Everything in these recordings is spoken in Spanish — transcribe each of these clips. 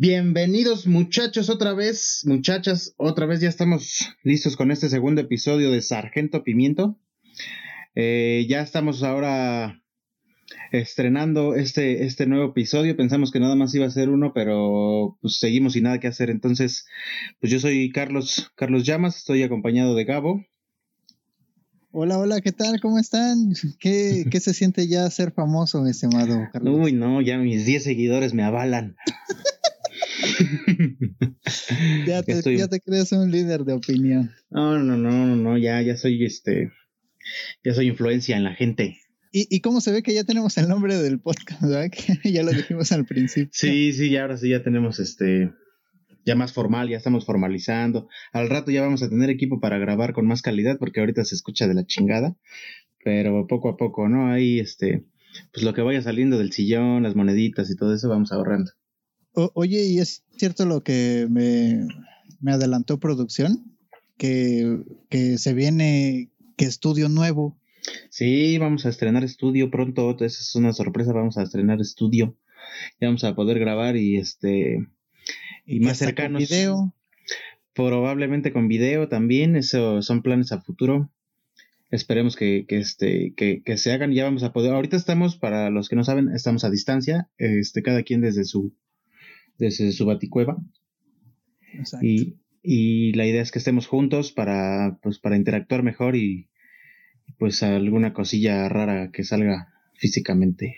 Bienvenidos muchachos otra vez, muchachas, otra vez ya estamos listos con este segundo episodio de Sargento Pimiento. Eh, ya estamos ahora estrenando este, este nuevo episodio. Pensamos que nada más iba a ser uno, pero pues seguimos sin nada que hacer. Entonces, pues yo soy Carlos, Carlos Llamas, estoy acompañado de Gabo. Hola, hola, ¿qué tal? ¿Cómo están? ¿Qué, qué se siente ya ser famoso, mi estimado Carlos? Uy, no, ya mis 10 seguidores me avalan. ya, te, ya te crees un líder de opinión. No, no, no, no, no, ya, ya soy este, ya soy influencia en la gente. ¿Y, ¿Y cómo se ve que ya tenemos el nombre del podcast, verdad? Que ya lo dijimos al principio. Sí, sí, ya ahora sí ya tenemos este, ya más formal, ya estamos formalizando. Al rato ya vamos a tener equipo para grabar con más calidad porque ahorita se escucha de la chingada, pero poco a poco, ¿no? Ahí este, pues lo que vaya saliendo del sillón, las moneditas y todo eso vamos ahorrando oye, ¿y es cierto lo que me, adelantó producción? Que, que, se viene, que estudio nuevo. Sí, vamos a estrenar estudio pronto, esa es una sorpresa, vamos a estrenar estudio. Ya vamos a poder grabar y este y, más cercanos. video. Probablemente con video también, eso son planes a futuro. Esperemos que, que este, que, que, se hagan, ya vamos a poder. Ahorita estamos, para los que no saben, estamos a distancia, este, cada quien desde su desde su baticueva. Y, y, la idea es que estemos juntos para, pues, para interactuar mejor y pues alguna cosilla rara que salga físicamente.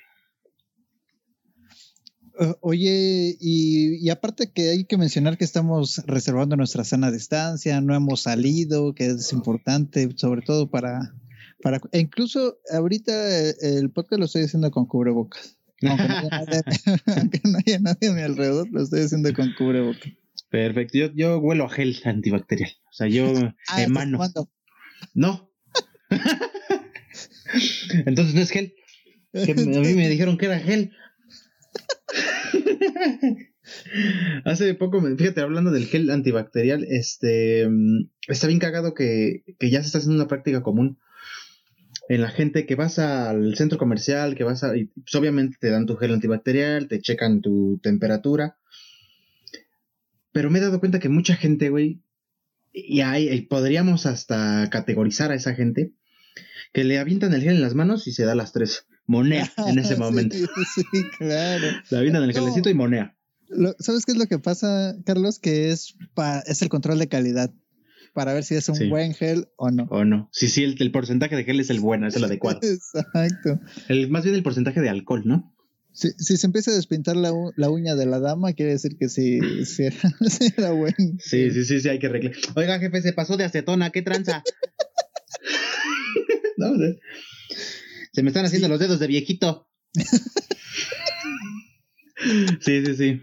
oye, y, y, aparte que hay que mencionar que estamos reservando nuestra sana distancia, no hemos salido, que es importante, sobre todo para, para e incluso ahorita el podcast lo estoy haciendo con cubrebocas. Aunque no, haya nadie, a mi alrededor, lo estoy haciendo con cubrebocas. Perfecto, yo, yo huelo a gel antibacterial. O sea, yo ah, emano. No. Entonces no es gel. a mí me dijeron que era gel. Hace poco, fíjate, hablando del gel antibacterial, este mm, está bien cagado que, que ya se está haciendo una práctica común en la gente que vas al centro comercial, que vas a, y pues obviamente te dan tu gel antibacterial, te checan tu temperatura. Pero me he dado cuenta que mucha gente, güey, y ahí podríamos hasta categorizar a esa gente que le avientan el gel en las manos y se da las tres. Monea en ese momento. sí, claro. Le avientan el gelecito y monea. ¿Sabes qué es lo que pasa, Carlos? Que es, es el control de calidad para ver si es un buen gel o no. O no. Sí, sí, el, porcentaje de gel es el bueno, es el adecuado. Exacto. El, más bien el porcentaje de alcohol, ¿no? Si, si se empieza a despintar la, uña de la dama, quiere decir que sí, sí, era, bueno. Sí, sí, sí, sí, hay que arreglar. Oiga, jefe, se pasó de acetona, ¿qué tranza? no, se me están haciendo los dedos de viejito. sí, sí, sí.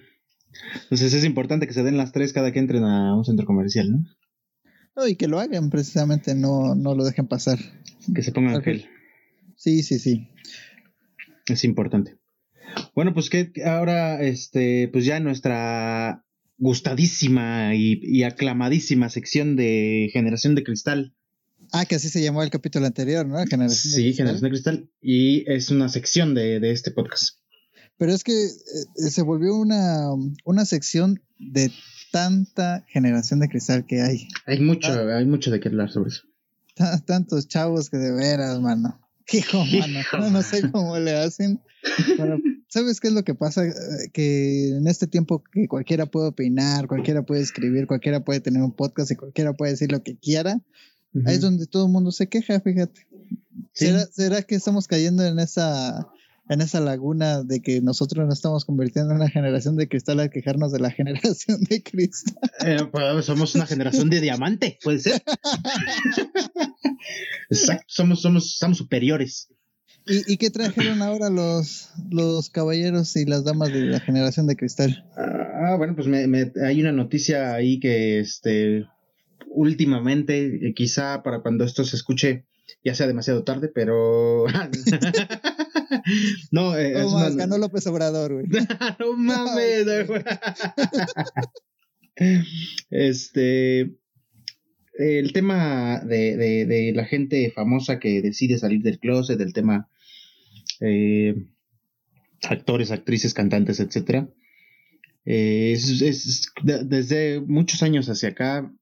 Entonces es importante que se den las tres cada que entren a un centro comercial, ¿no? Y que lo hagan precisamente, no, no lo dejen pasar. Que se pongan gel. Sí, sí, sí. Es importante. Bueno, pues que ahora, este, pues ya nuestra gustadísima y, aclamadísima sección de Generación de Cristal. Ah, que así se llamó el capítulo anterior, ¿no? Generación sí, Generación de Cristal. Y es una sección de, de este podcast. Pero es que eh, se volvió una, una sección de tanta generación de cristal que hay. Hay mucho, hay mucho de qué hablar sobre eso. Tantos chavos que de veras, mano. Hijo, mano. No, sé cómo le hacen. ¿Sabes qué es lo que pasa? Que en este tiempo que cualquiera puede opinar, cualquiera puede escribir, cualquiera puede tener un podcast y cualquiera puede decir lo que quiera, ahí es donde todo el mundo se queja, fíjate. ¿Será, ¿Será que estamos cayendo en esa en esa laguna de que nosotros nos estamos convirtiendo en una generación de cristal al quejarnos de la generación de cristal. Eh, pues, somos una generación de diamante, puede ser. Exacto, somos, somos, estamos superiores. ¿Y, ¿Y, qué trajeron ahora los, los caballeros y las damas de la generación de cristal? Ah, bueno, pues me, me, hay una noticia ahí que este últimamente, quizá para cuando esto se escuche ya sea demasiado tarde, pero no, eh, ganó López Obrador, güey. no mames, este. El tema de, la gente famosa que decide salir del closet, del tema eh, actores, actrices, cantantes, etcétera. Eh, es, desde muchos años hacia acá,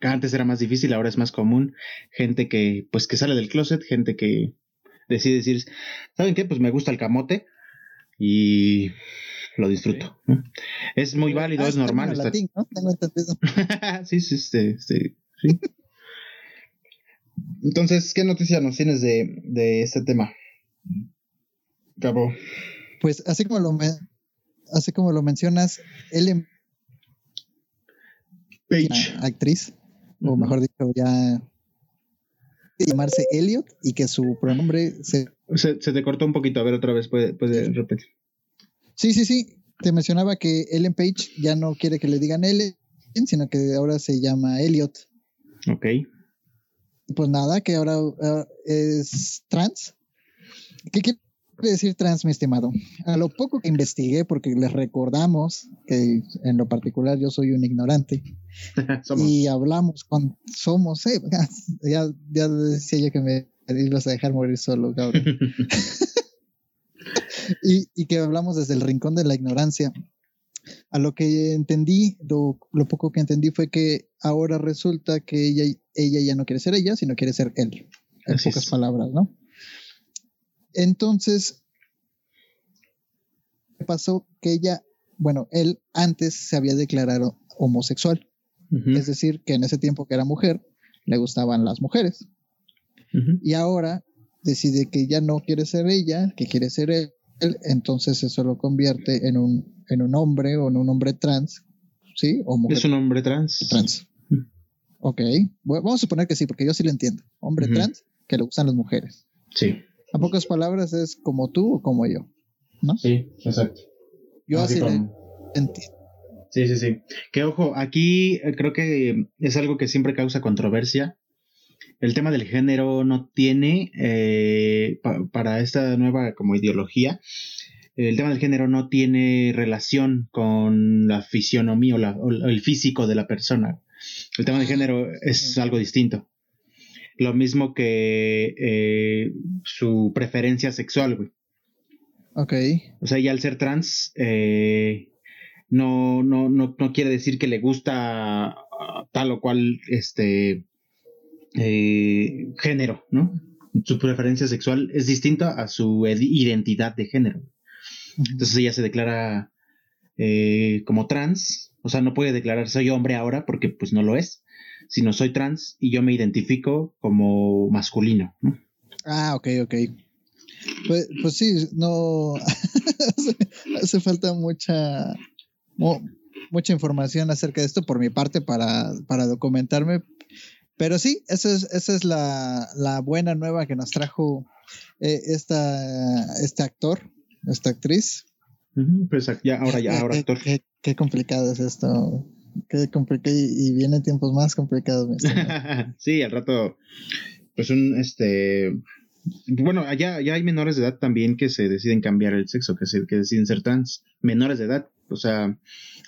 antes era más difícil, ahora es más común, gente que pues que sale del closet, gente que decide decir, ¿saben qué? Pues me gusta el camote y lo disfruto. Es muy válido, ah, es normal. sí, sí, sí, sí. Entonces, ¿qué noticia nos tienes de, de este tema? Cabo. Pues así como lo así como lo mencionas, Ellen Page, actriz, o mejor dicho, ya llamarse Elliot y que su pronombre se... se... te cortó un poquito, a ver otra vez, puede, puede repetir. Sí, sí, sí. Te mencionaba que Ellen Page ya no quiere que le digan Ellen, sino que ahora se llama Elliot. Ok. Pues nada, que ahora ah, es trans. ¿Qué quiere decir trans, mi estimado? A lo poco que investigué, porque les recordamos que en lo particular yo soy un ignorante. y hablamos con. Somos, eh, ya, ya decía yo que me ibas a dejar morir solo, cabrón. y, que hablamos desde el rincón de la ignorancia. A lo que entendí, lo, poco que entendí fue que ahora resulta que ella, ella ya no quiere ser ella, sino quiere ser él. En pocas palabras, ¿no? Entonces, pasó que ella, bueno, él antes se había declarado homosexual. Es decir, que en ese tiempo que era mujer, le gustaban las mujeres. Y ahora decide que ya no quiere ser ella, que quiere ser él, entonces eso lo convierte en un, en un hombre o en un hombre trans, ¿sí? O mujer. Es un hombre trans. Trans. Ok, vamos a suponer que sí, porque yo sí lo entiendo. Hombre trans que le gustan las mujeres. Sí. A pocas palabras es como tú o como yo, ¿no? Sí, exacto. Yo así, entiendo. Sí, sí, sí. Que ojo, aquí eh, creo que es algo que siempre causa controversia el tema del género no tiene, eh, para esta nueva como ideología, el tema del género no tiene relación con la fisionomía o, el físico de la persona. El tema del género es algo distinto. Lo mismo que eh, su preferencia sexual, güey. Ok. O sea, ya al ser trans, eh, no, no, no, no, quiere decir que le gusta tal o cual este eh, género, ¿no? Su preferencia sexual es distinta a su identidad de género. Entonces ella se declara eh, como trans, o sea, no puede declarar soy hombre ahora porque pues no lo es, sino soy trans y yo me identifico como masculino. Ah, ok, ok. Pues, pues sí, no hace, falta mucha mucha información acerca de esto por mi parte para, para documentarme, pero sí, esa es, esa es la, la buena nueva que nos trajo eh, esta, este actor, esta actriz. pues ya, ahora ya, ahora actor. Qué, complicado es esto. Qué complicado y, vienen tiempos más complicados. sí, al rato, pues un, este, bueno, allá ya hay menores de edad también que se deciden cambiar el sexo, que, se, que deciden ser trans, menores de edad. O sea,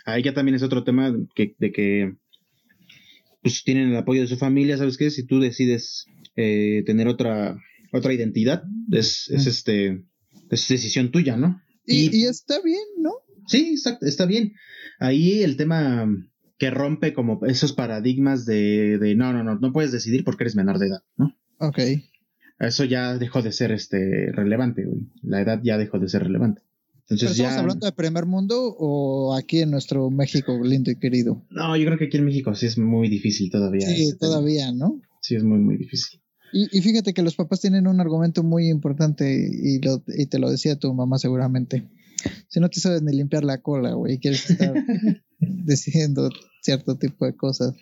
ahí ya también es otro tema que, de que pues tienen el apoyo de su familia, ¿sabes qué? Si tú decides eh, tener otra, otra identidad, es, es este, es decisión tuya, ¿no? Y, está bien, ¿no? Sí, exacto, está bien. Ahí el tema que rompe como esos paradigmas de, de no, no, no, no puedes decidir porque eres menor de edad, ¿no? Ok. Eso ya dejó de ser este relevante, güey. La edad ya dejó de ser relevante. Entonces ¿Estamos hablando de primer mundo o aquí en nuestro México lindo y querido? No, yo creo que aquí en México sí es muy difícil todavía. Sí, este todavía, ¿no? Sí, es muy, muy difícil. Y, fíjate que los papás tienen un argumento muy importante y, lo, y te lo decía tu mamá seguramente. Si no te sabes ni limpiar la cola, güey, quieres estar diciendo cierto tipo de cosas.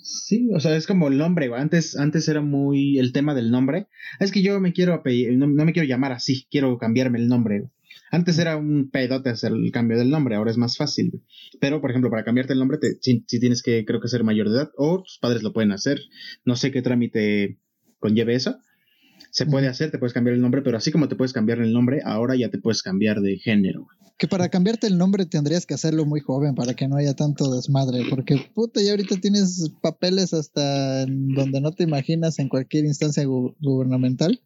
Sí, o sea, es como el nombre, güey. Antes, antes era muy el tema del nombre. Es que yo me quiero no, no me quiero llamar así, quiero cambiarme el nombre. Antes era un pedote hacer el cambio del nombre, ahora es más fácil. Pero, por ejemplo, para cambiarte el nombre, te, si, tienes que, creo que ser mayor de edad, o tus padres lo pueden hacer. No sé qué trámite conlleve eso. Se puede hacer, te puedes cambiar el nombre, pero así como te puedes cambiar el nombre, ahora ya te puedes cambiar de género. Que para cambiarte el nombre tendrías que hacerlo muy joven para que no haya tanto desmadre, porque puta, ya ahorita tienes papeles hasta donde no te imaginas en cualquier instancia gubernamental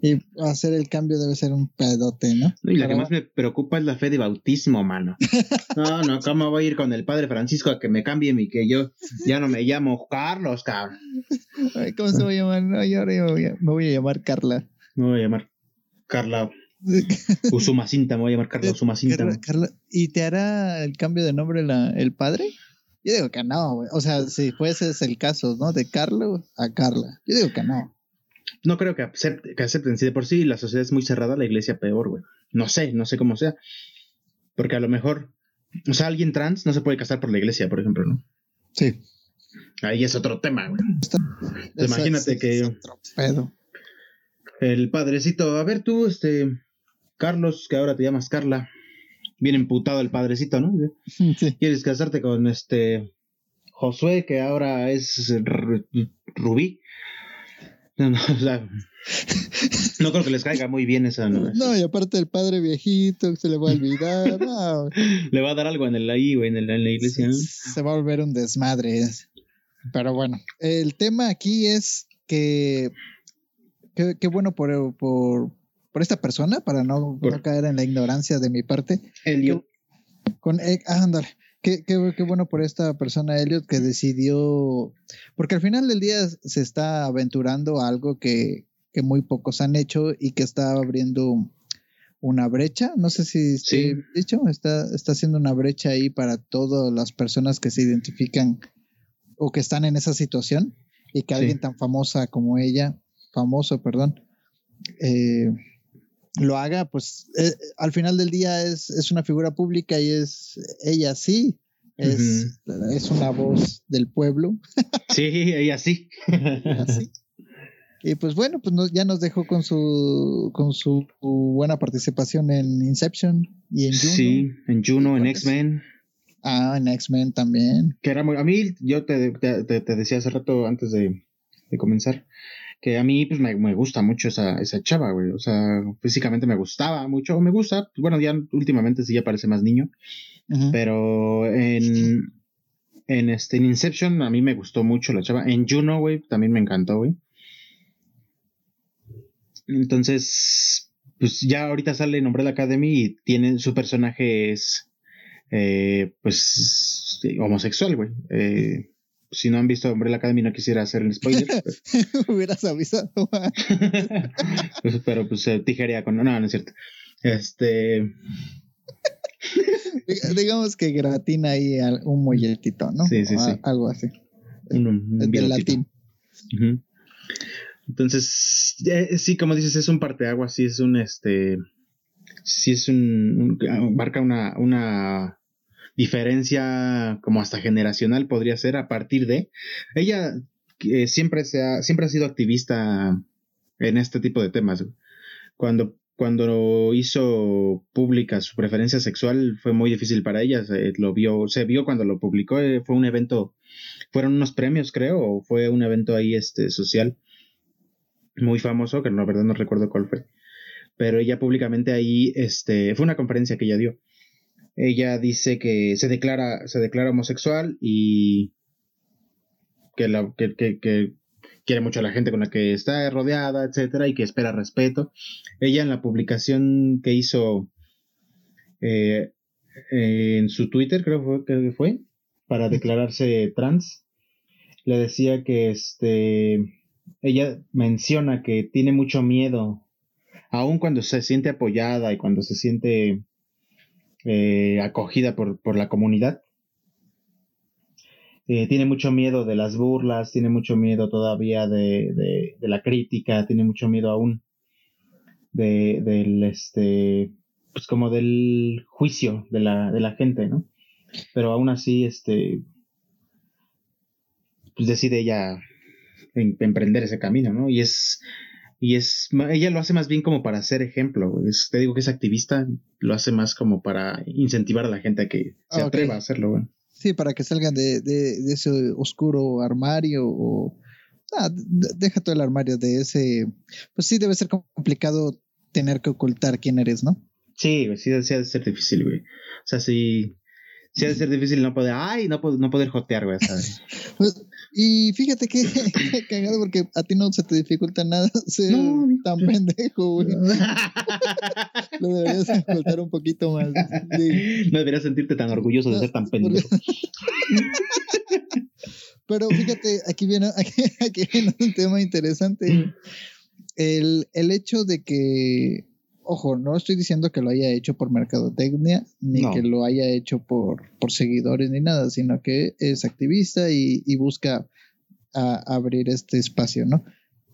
Y hacer el cambio debe ser un pedote, ¿no? Y la que más me preocupa es la fe de bautismo, mano. No, no, ¿cómo voy a ir con el padre Francisco a que me cambie y que yo ya no me llamo Carlos, cabrón? ¿Cómo se va a llamar? No, yo ahora me voy a llamar Carla. Me voy a llamar Carla. Usumacinta, me voy a llamar Carla Usumacinta. ¿Y te hará el cambio de nombre la, el padre? Yo digo que no, güey. O sea, si fuese el caso, ¿no? De Carlos a Carla. Yo digo que no. No creo que, que acepten. Si de por sí la sociedad es muy cerrada, la iglesia peor, güey. No sé, no sé cómo sea. Porque a lo mejor, o sea, alguien trans no se puede casar por la iglesia, por ejemplo, ¿no? Sí. Ahí es otro tema, güey. Imagínate que. otro pedo. El padrecito, a ver tú, este. Carlos, que ahora te llamas Carla. Bien emputado el padrecito, ¿no? Sí. ¿Quieres casarte con este. Josué, que ahora es Rubí? No, no, no creo que les caiga muy bien esa. No, no y aparte el padre viejito, se le va a olvidar. le va a dar algo en el ahí, güey, en, en, la iglesia. Se, va a volver un desmadre. Pero bueno, el tema aquí es que. Qué bueno por, por, por, esta persona, para no, no, caer en la ignorancia de mi parte. Elliot. Con, eh, ah, ándale. Qué, qué, qué, bueno por esta persona, Elliot, que decidió, porque al final del día se está aventurando algo que, que muy pocos han hecho y que está abriendo una brecha, no sé si sí. dicho, está, está haciendo una brecha ahí para todas las personas que se identifican o que están en esa situación y que alguien tan famosa como ella, famoso, perdón, eh, lo haga, pues eh, al final del día es, es, una figura pública y es ella sí, es, es una voz del pueblo. sí, ella sí. Y pues bueno, pues ya nos dejó con su con su buena participación en Inception y en Juno. Sí, en Juno, en X-Men. Ah, en X-Men también. Que era muy, a mí, yo te, te, te decía hace rato antes de, de comenzar, que a mí pues me, me, gusta mucho esa, esa chava, güey. O sea, físicamente me gustaba mucho, me gusta. Bueno, ya últimamente sí ya parece más niño. Pero en, en, este, en Inception a mí me gustó mucho la chava. En Juno, güey, también me encantó, güey. Entonces, pues ya ahorita sale en la Academy y tiene, su personaje es, eh, pues, homosexual, güey. Eh, si no han visto Umbrella Academy no quisiera hacer el spoiler. Hubieras avisado. pues, pero pues eh, tijería con... No, no es cierto. Este... Digamos que gratina ahí un molletito, ¿no? Sí, sí, sí. Algo así. Un, Del latín. Entonces, sí, como dices, es un parteaguas, sí es un, este, sí es un, marca una, una diferencia como hasta generacional podría ser a partir de ella siempre se ha, siempre ha sido activista en este tipo de temas. Cuando cuando hizo pública su preferencia sexual fue muy difícil para ella, se, lo vio, se vio cuando lo publicó, eh, fue un evento, fueron unos premios creo, o fue un evento ahí este social muy famoso, que la verdad no recuerdo cuál fue, pero ella públicamente ahí, este, fue una conferencia que ella dio ella dice que se declara, se declara homosexual y que, la, que, que, quiere mucho a la gente con la que está rodeada, etcétera, y que espera respeto. Ella en la publicación que hizo eh, en su Twitter, creo que fue, para declararse trans, le decía que este ella menciona que tiene mucho miedo, aun cuando se siente apoyada y cuando se siente eh, acogida por, por, la comunidad. Eh, tiene mucho miedo de las burlas, tiene mucho miedo todavía de, de, la crítica, tiene mucho miedo aún de, del, este, pues como del juicio de la, de la gente, ¿no? Pero aún así, este, pues decide ella emprender ese camino, ¿no? Y es, y es, ella lo hace más bien como para ser ejemplo. te digo que es activista, lo hace más como para incentivar a la gente a que se atreva a hacerlo. Güey. Sí, para que salgan de, de, ese oscuro armario o... Ah, deja todo el armario de ese... Pues sí, debe ser complicado tener que ocultar quién eres, ¿no? Sí, sí, debe ser difícil, güey. O sea, si, sí ha de ser difícil no poder, ay, no, no poder jotear, güey, ¿sabes? Pues, y fíjate que cagado porque a ti no se te dificulta nada ser tan pendejo, güey. Lo deberías dificultar un poquito más. No deberías sentirte tan orgulloso de ser tan pendejo. Pero fíjate, aquí viene, aquí, viene un tema interesante. El, el hecho de que ojo, no estoy diciendo que lo haya hecho por mercadotecnia, ni que lo haya hecho por, por seguidores, ni nada, sino que es activista y, busca abrir este espacio, ¿no?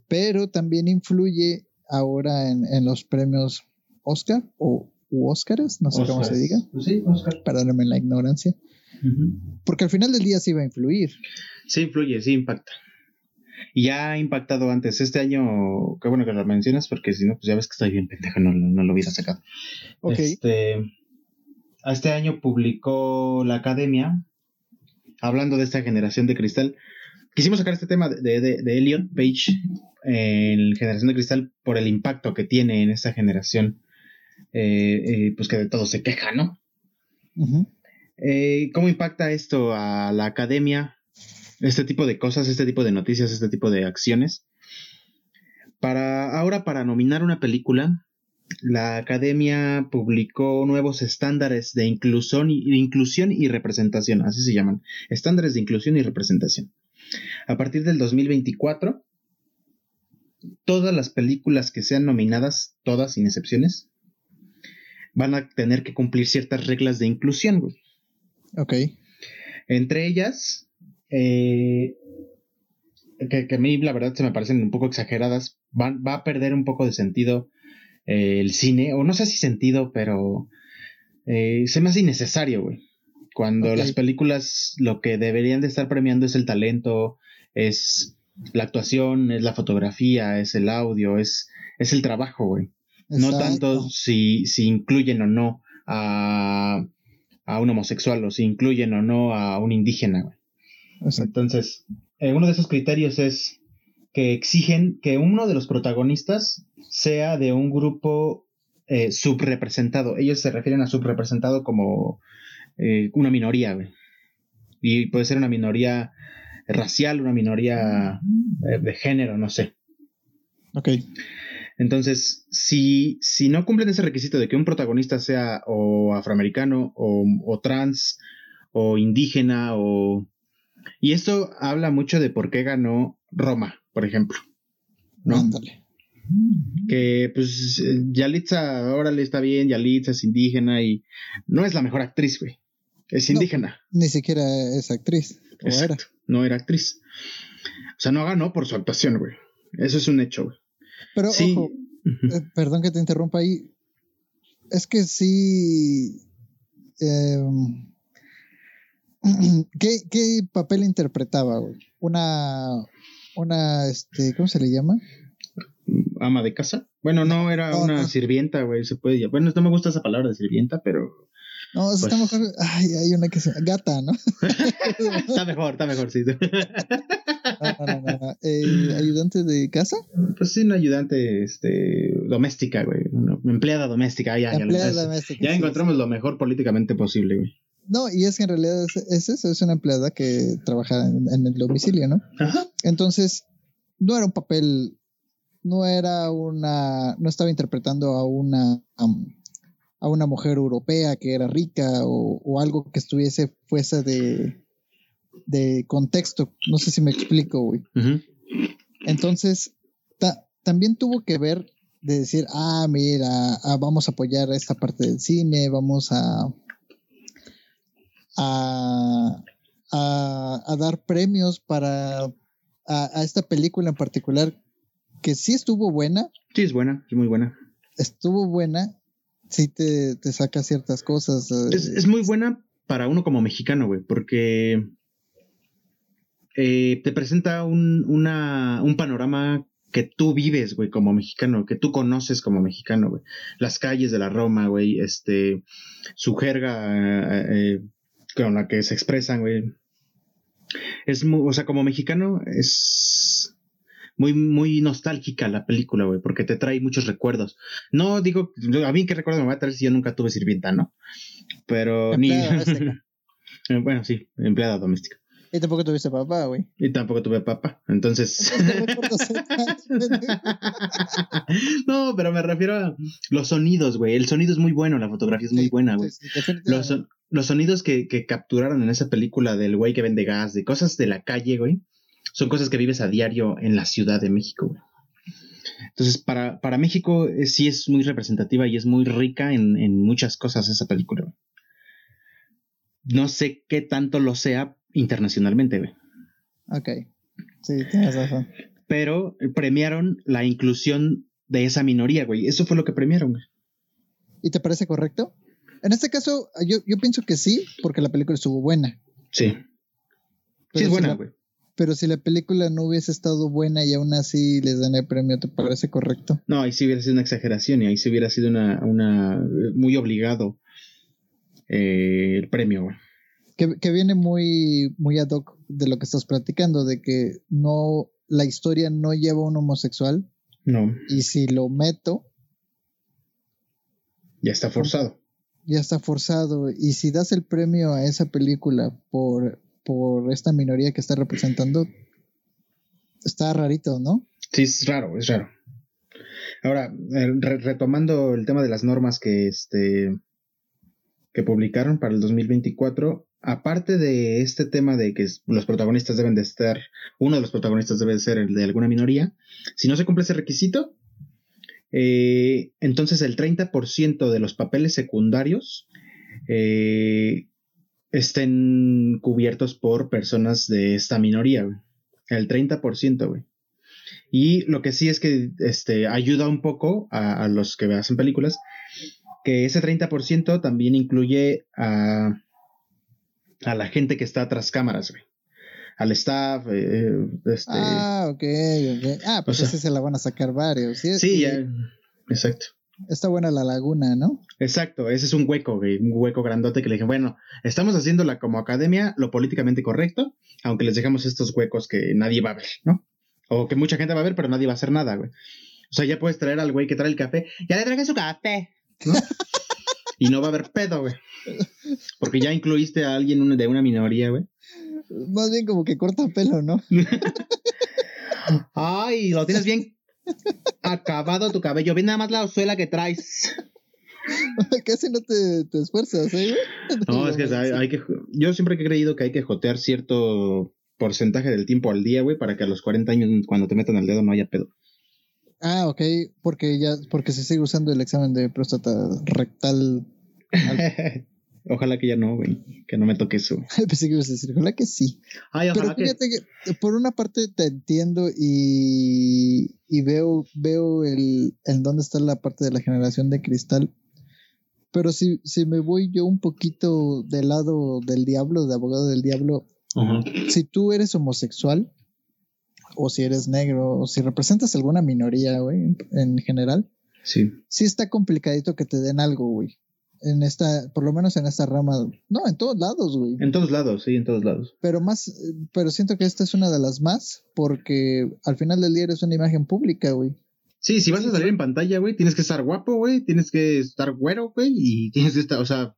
Pero también influye ahora en, los premios Oscar o u Oscars, no sé cómo se diga. Pues sí, Oscar. La ignorancia. Porque al final del día sí va a influir. Sí influye, sí impacta. Y ya ha impactado antes. Este año, qué bueno que lo mencionas, porque si no, pues ya ves que estoy bien pendejo, no, no lo hubiera sacado. Este, este año publicó la academia, hablando de esta generación de cristal. Quisimos sacar este tema de, de, Elliot Page en Generación de Cristal por el impacto que tiene en esta generación, eh, eh, pues que de todo se queja, ¿no? Eh, ¿Cómo impacta esto a la academia? Este tipo de cosas, este tipo de noticias, este tipo de acciones. Para ahora, para nominar una película, la Academia publicó nuevos estándares de inclusión y, de inclusión y representación, así se llaman, estándares de inclusión y representación. A partir del 2024, todas las películas que sean nominadas, todas sin excepciones, van a tener que cumplir ciertas reglas de inclusión, güey. Ok. Entre ellas, eh, que, a mí la verdad se me parecen un poco exageradas, va a perder un poco de sentido eh, el cine, o no sé si sentido, pero eh, se me hace innecesario, güey. Cuando las películas lo que deberían de estar premiando es el talento, es la actuación, es la fotografía, es el audio, es, es el trabajo, güey. No tanto si, si incluyen o no a, a un homosexual o si incluyen o no a un indígena, güey. Entonces, eh, uno de esos criterios es que exigen que uno de los protagonistas sea de un grupo eh, subrepresentado. Ellos se refieren a subrepresentado como eh, una minoría, Y puede ser una minoría racial, una minoría de género, no sé. Ok. Entonces, si, si no cumplen ese requisito de que un protagonista sea o afroamericano o, o trans o indígena o y esto habla mucho de por qué ganó Roma, por ejemplo. ¿no? Ándale. Que pues Yalitza, ahora le está bien, Yalitza es indígena y no es la mejor actriz, güey. Es indígena. ni siquiera es actriz. era. No era actriz. O sea, no ganó por su actuación, güey. Eso es un hecho, güey. Pero ojo, eh, perdón que te interrumpa ahí. Es que sí. Eh, ¿Qué, papel interpretaba, güey? Una, una, este, ¿cómo se le llama? Ama de casa. Bueno, no, era una sirvienta, güey, se puede Bueno, no me gusta esa palabra de sirvienta, pero... No, está pues mejor. Ay, hay una que se. Gata, ¿no? está mejor, está mejor, sí. Eh, ¿Ayudante de casa? Pues sí, una ayudante este, doméstica, güey. Una empleada doméstica. Ya, empleada ya, doméstica. Ya encontramos lo mejor políticamente posible, güey. No, y es que en realidad es, eso, es una empleada que trabaja en, el domicilio, ¿no? Ajá. Entonces, no era un papel, no era una, no estaba interpretando a una, a una mujer europea que era rica o, algo que estuviese fuese de, de contexto. No sé si me explico, güey. Entonces, también tuvo que ver de decir, ah, mira, ah, vamos a apoyar esta parte del cine, vamos a a, a, dar premios para a, esta película en particular, que sí estuvo buena. Sí, es buena, es muy buena. Estuvo buena, sí te, saca ciertas cosas. Eh, es, muy buena para uno como mexicano, güey, porque eh, te presenta un, una, un panorama que tú vives, güey, como mexicano, que tú conoces como mexicano, güey. Las calles de la Roma, güey, este, su jerga eh, con la que se expresan, güey. Es muy, o sea, como mexicano es muy, muy nostálgica la película, güey, porque te trae muchos recuerdos. No digo, a mí qué recuerdo me va a traer si yo nunca tuve sirvienta, ¿no? Pero ni... Eh, bueno, sí, empleada doméstica. Y tampoco tuviste papá, güey. Y tampoco tuve papá. Entonces. no, pero me refiero a los sonidos, güey. El sonido es muy bueno, la fotografía es muy buena, güey. los, los, sonidos que, que, capturaron en esa película del güey que vende gas, de cosas de la calle, güey, son cosas que vives a diario en la Ciudad de México, güey. Entonces, para, para México eh, sí es muy representativa y es muy rica en, en muchas cosas esa película. Güey. No sé qué tanto lo sea internacionalmente, güey. Ok. Sí, tienes razón. Pero premiaron la inclusión de esa minoría, güey. Eso fue lo que premiaron, güey. ¿Y te parece correcto? En este caso, yo, yo pienso que sí, porque la película estuvo buena. Sí. sí, es buena, güey. pero si la película no hubiese estado buena y aún así les dan el premio, ¿te parece correcto? No, ahí sí hubiera sido una exageración y ahí sí hubiera sido una, una muy obligado eh, el premio, güey que, viene muy, muy ad hoc de lo que estás platicando, de que no, la historia no lleva a un homosexual. No. Y si lo meto. Ya está forzado. Ya está forzado. Y si das el premio a esa película por, por esta minoría que está representando, está rarito, ¿no? Sí, es raro, es raro. Ahora, retomando el tema de las normas que este que publicaron para el 2024, aparte de este tema de que los protagonistas deben de estar, uno de los protagonistas debe ser el de alguna minoría, si no se cumple ese requisito, eh, entonces el 30% de los papeles secundarios eh, estén cubiertos por personas de esta minoría, El 30%, güey. Y lo que sí es que este, ayuda un poco a, los que hacen películas, que ese 30% también incluye a a la gente que está tras cámaras, güey. Al staff, eh, este... Ah, ok, ok. Ah, pues ese se la van a sacar varios. Sí, sí ya, exacto. Está buena la laguna, ¿no? Exacto, ese es un hueco, güey, un hueco grandote que le dije, bueno, estamos haciéndola como academia lo políticamente correcto, aunque les dejamos estos huecos que nadie va a ver, ¿no? O que mucha gente va a ver, pero nadie va a hacer nada, güey. O sea, ya puedes traer al güey que trae el café, ya le traje su café, ¿no? y no va a haber pedo, güey. Porque ya incluiste a alguien de una minoría, güey. Más bien como que corta pelo, ¿no? Ay, lo tienes bien acabado tu cabello. Ven nada más la suela que traes. Casi no te, te esfuerzas, ¿eh? No, es que hay, que. Yo siempre he creído que hay que jotear cierto porcentaje del tiempo al día, güey, para que a los 40 años, cuando te metan el dedo, no haya pedo. Ah, ok, porque ya, porque se sigue usando el examen de próstata rectal. ojalá que ya no, güey, que no me toque eso. Pensé que ibas a decir, ojalá que sí. Pero fíjate que... por una parte te entiendo y, y veo, veo el, en dónde está la parte de la generación de cristal. Pero si, si me voy yo un poquito del lado del diablo, de abogado del diablo, si tú eres homosexual, o si eres negro, o si representas alguna minoría, güey, en general. Sí. Sí está complicadito que te den algo, güey. En esta, por lo menos en esta rama. No, en todos lados, güey. En todos lados, sí, en todos lados. Pero más, pero siento que esta es una de las más, porque al final del día eres una imagen pública, güey. Sí, si vas a salir en pantalla, güey, tienes que estar guapo, güey, tienes que estar güero, güey, y tienes que estar, o sea,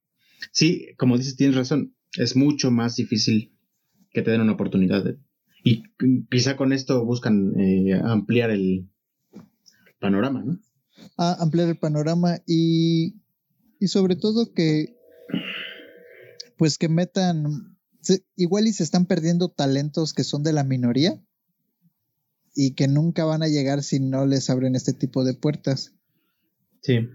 sí, como dices, tienes razón, es mucho más difícil que te den una oportunidad de, y quizá con esto buscan eh, ampliar el panorama, ¿no? Ah, ampliar el panorama y, y sobre todo que, pues que metan, igual y se están perdiendo talentos que son de la minoría y que nunca van a llegar si no les abren este tipo de puertas. Sí.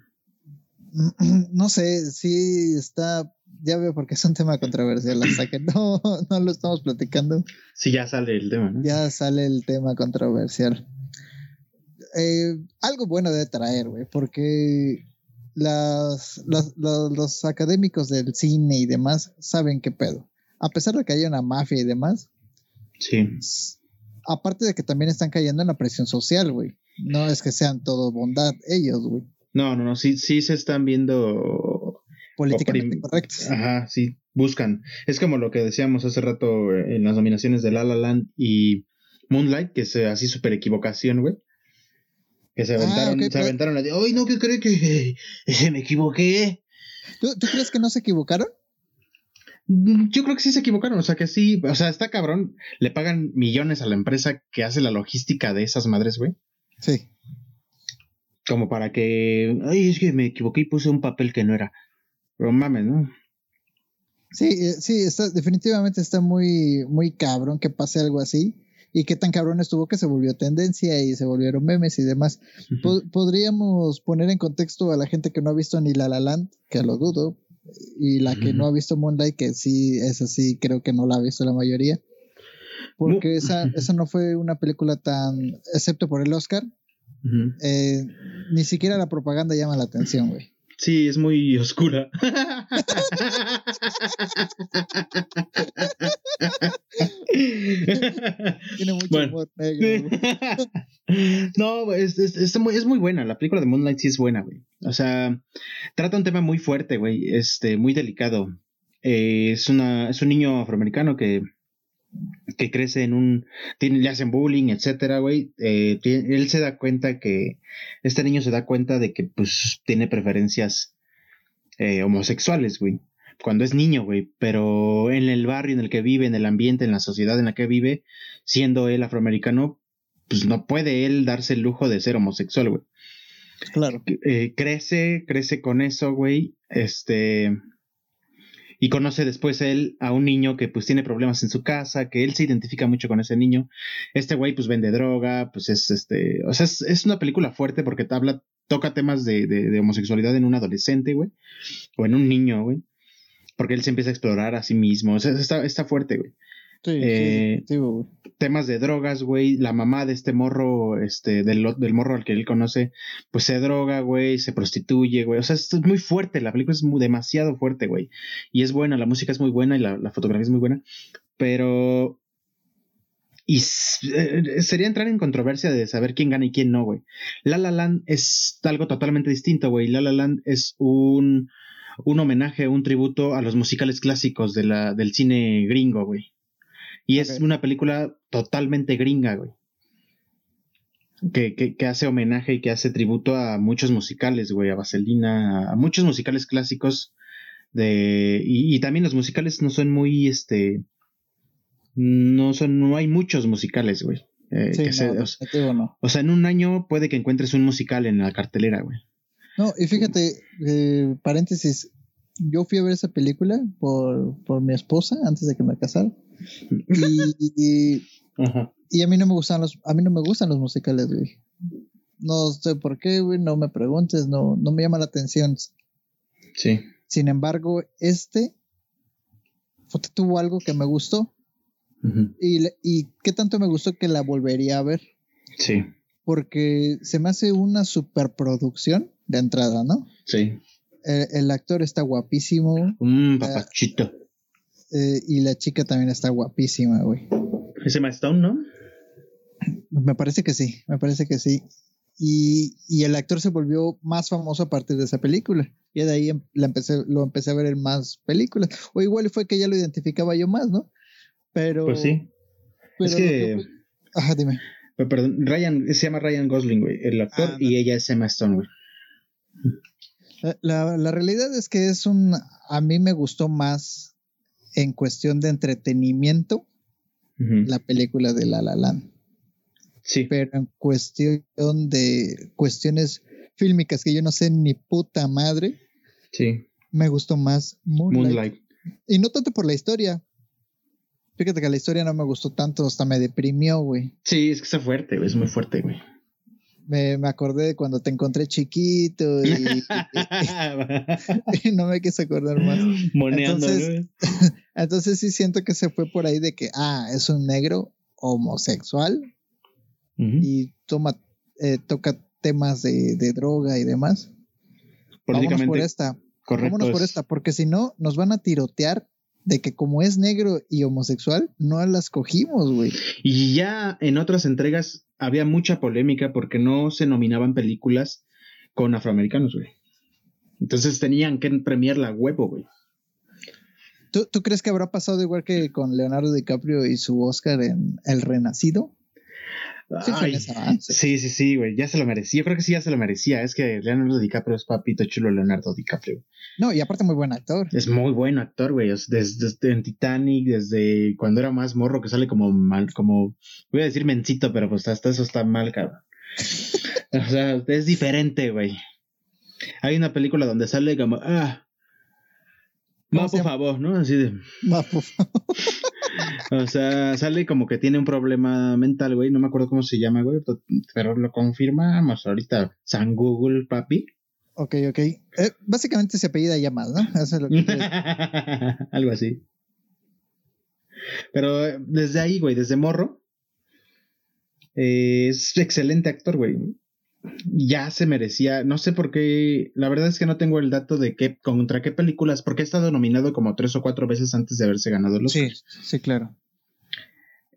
No sé, sí está ya veo porque es un tema controversial, hasta que no, no lo estamos platicando. Sí, ya sale el tema, ¿no? Ya sale el tema controversial. Eh, algo bueno debe traer, güey, porque las, los académicos del cine y demás saben qué pedo. A pesar de que haya una mafia y demás. Sí. Aparte de que también están cayendo en la presión social, güey. No es que sean todo bondad ellos, güey. No, no, no, sí, sí se están viendo políticamente correctos. Ajá, sí, buscan. Es como lo que decíamos hace rato eh, en las nominaciones de La La Land y Moonlight, que es así super equivocación, güey. Que se ah, aventaron, se aventaron la ¡ay, no, que cree que me equivoqué! ¿Tú, crees que no se equivocaron? Mm, yo creo que sí se equivocaron, o sea que sí, o sea, está cabrón, le pagan millones a la empresa que hace la logística de esas madres, güey. Sí. Como para que, ay, es que me equivoqué y puse un papel que no era. Pero mames, ¿no? Sí, eh, sí, está, definitivamente está muy, muy cabrón que pase algo así. Y qué tan cabrón estuvo que se volvió tendencia y se volvieron memes y demás. Podríamos poner en contexto a la gente que no ha visto ni La La Land, que lo dudo, y la que no ha visto Moonlight, que sí, esa sí creo que no la ha visto la mayoría. Porque esa, esa no fue una película tan, excepto por el Oscar, eh, ni siquiera la propaganda llama la atención, güey. Sí, es muy oscura. Tiene mucho humor negro. no, es, es, muy, es muy buena. La película de Moonlight sí es buena, güey. O sea, trata un tema muy fuerte, güey. Este, muy delicado. Eh, es, una, es un niño afroamericano que que crece en un, tiene, le hacen bullying, etcétera, güey, eh, él se da cuenta que, este niño se da cuenta de que, pues, tiene preferencias eh, homosexuales, güey, cuando es niño, güey, pero en el barrio en el que vive, en el ambiente, en la sociedad en la que vive, siendo él afroamericano, pues no puede él darse el lujo de ser homosexual, güey. Claro. Eh, crece, crece con eso, güey, este y conoce después él a un niño que pues tiene problemas en su casa, que él se identifica mucho con ese niño. Este güey pues vende droga, pues es este, o sea, es, una película fuerte porque te habla, toca temas de, de, homosexualidad en un adolescente, güey, o en un niño, güey, porque él se empieza a explorar a sí mismo, o sea, está, está fuerte, güey. Eh, temas de drogas, güey. La mamá de este morro, este, del, del morro al que él conoce, pues se droga, güey, se prostituye, güey. O sea, es muy fuerte. La película es muy, demasiado fuerte, güey. Y es buena, la música es muy buena y la, fotografía es muy buena. Pero. Y eh, sería entrar en controversia de saber quién gana y quién no, güey. La La Land es algo totalmente distinto, güey. La La Land es un, un homenaje, un tributo a los musicales clásicos de la, del cine gringo, güey. Y es una película totalmente gringa, güey. Que, que, hace homenaje y que hace tributo a muchos musicales, güey, a Vaselina, a muchos musicales clásicos de y, también los musicales no son muy este no son no hay muchos musicales, güey. Eh, o, sea, en un año puede que encuentres un musical en la cartelera, güey. No, y fíjate, eh, paréntesis, yo fui a ver esa película por, por mi esposa antes de que me casara. Y, y, a mí no me gustan los, a mí no me gustan los musicales, güey. No sé por qué, güey, no me preguntes, no, no me llama la atención. Sí. Sin embargo, este tuvo algo que me gustó. y, y qué tanto me gustó que la volvería a ver. Sí. Porque se me hace una superproducción de entrada, ¿no? Sí. El, actor está guapísimo. Un papachito. Eh, y la chica también está guapísima, güey. Es Emma Stone, ¿no? Me parece que sí, me parece que sí. Y, y, el actor se volvió más famoso a partir de esa película. Y de ahí em, la empecé, lo empecé a ver en más películas. O igual fue que ya lo identificaba yo más, ¿no? Pero. Pues sí. es que. Ajá, dime. Perdón, Ryan, se llama Ryan Gosling, güey, el actor, ah, y ella es Emma Stone, güey. La, la, realidad es que es un. A mí me gustó más en cuestión de entretenimiento la película de La La Land. Sí. Pero en cuestión de cuestiones fílmicas que yo no sé ni puta madre. Sí. Me gustó más Moonlight. Y no tanto por la historia. Fíjate que la historia no me gustó tanto, hasta me deprimió, güey. Sí, es que está fuerte, güey, es muy fuerte, güey me, me, acordé de cuando te encontré chiquito y, no me quise acordar más. entonces, entonces sí siento que se fue por ahí de que, ah, es un negro homosexual y toma, eh, toca temas de, de, droga y demás. Vámonos por esta. Correcto. Vámonos por esta, porque si no, nos van a tirotear de que como es negro y homosexual, no las cogimos, güey. Y ya en otras entregas había mucha polémica porque no se nominaban películas con afroamericanos, güey. Entonces tenían que premiar la huevo, güey. ¿Tú, ¿Tú, crees que habrá pasado igual que con Leonardo DiCaprio y su Oscar en El Renacido? Sí, sí, sí, güey, ya se lo merecía. Yo creo que sí, ya se lo merecía. Es que Leonardo DiCaprio es papito chulo Leonardo DiCaprio. No, y aparte muy buen actor. Es muy buen actor, güey. Desde, en Titanic, desde cuando era más morro, que sale como mal, como, voy a decir mencito, pero pues hasta eso está mal, cabrón. o sea, es diferente, güey. Hay una película donde sale como, ah, más por favor, ¿no? Así de. Más por favor. o sea, sale como que tiene un problema mental, güey. No me acuerdo cómo se llama, güey. Pero lo confirmamos ahorita. San Google, papi. Ok, ok. Eh, básicamente se apellida ¿no? Eso es lo que Algo así. Pero eh, desde ahí, güey, desde morro. Eh, es excelente actor, güey ya se merecía, no sé por qué, la verdad es que no tengo el dato de qué, contra qué películas, porque ha estado nominado como tres o cuatro veces antes de haberse ganado los Sí, sí, claro.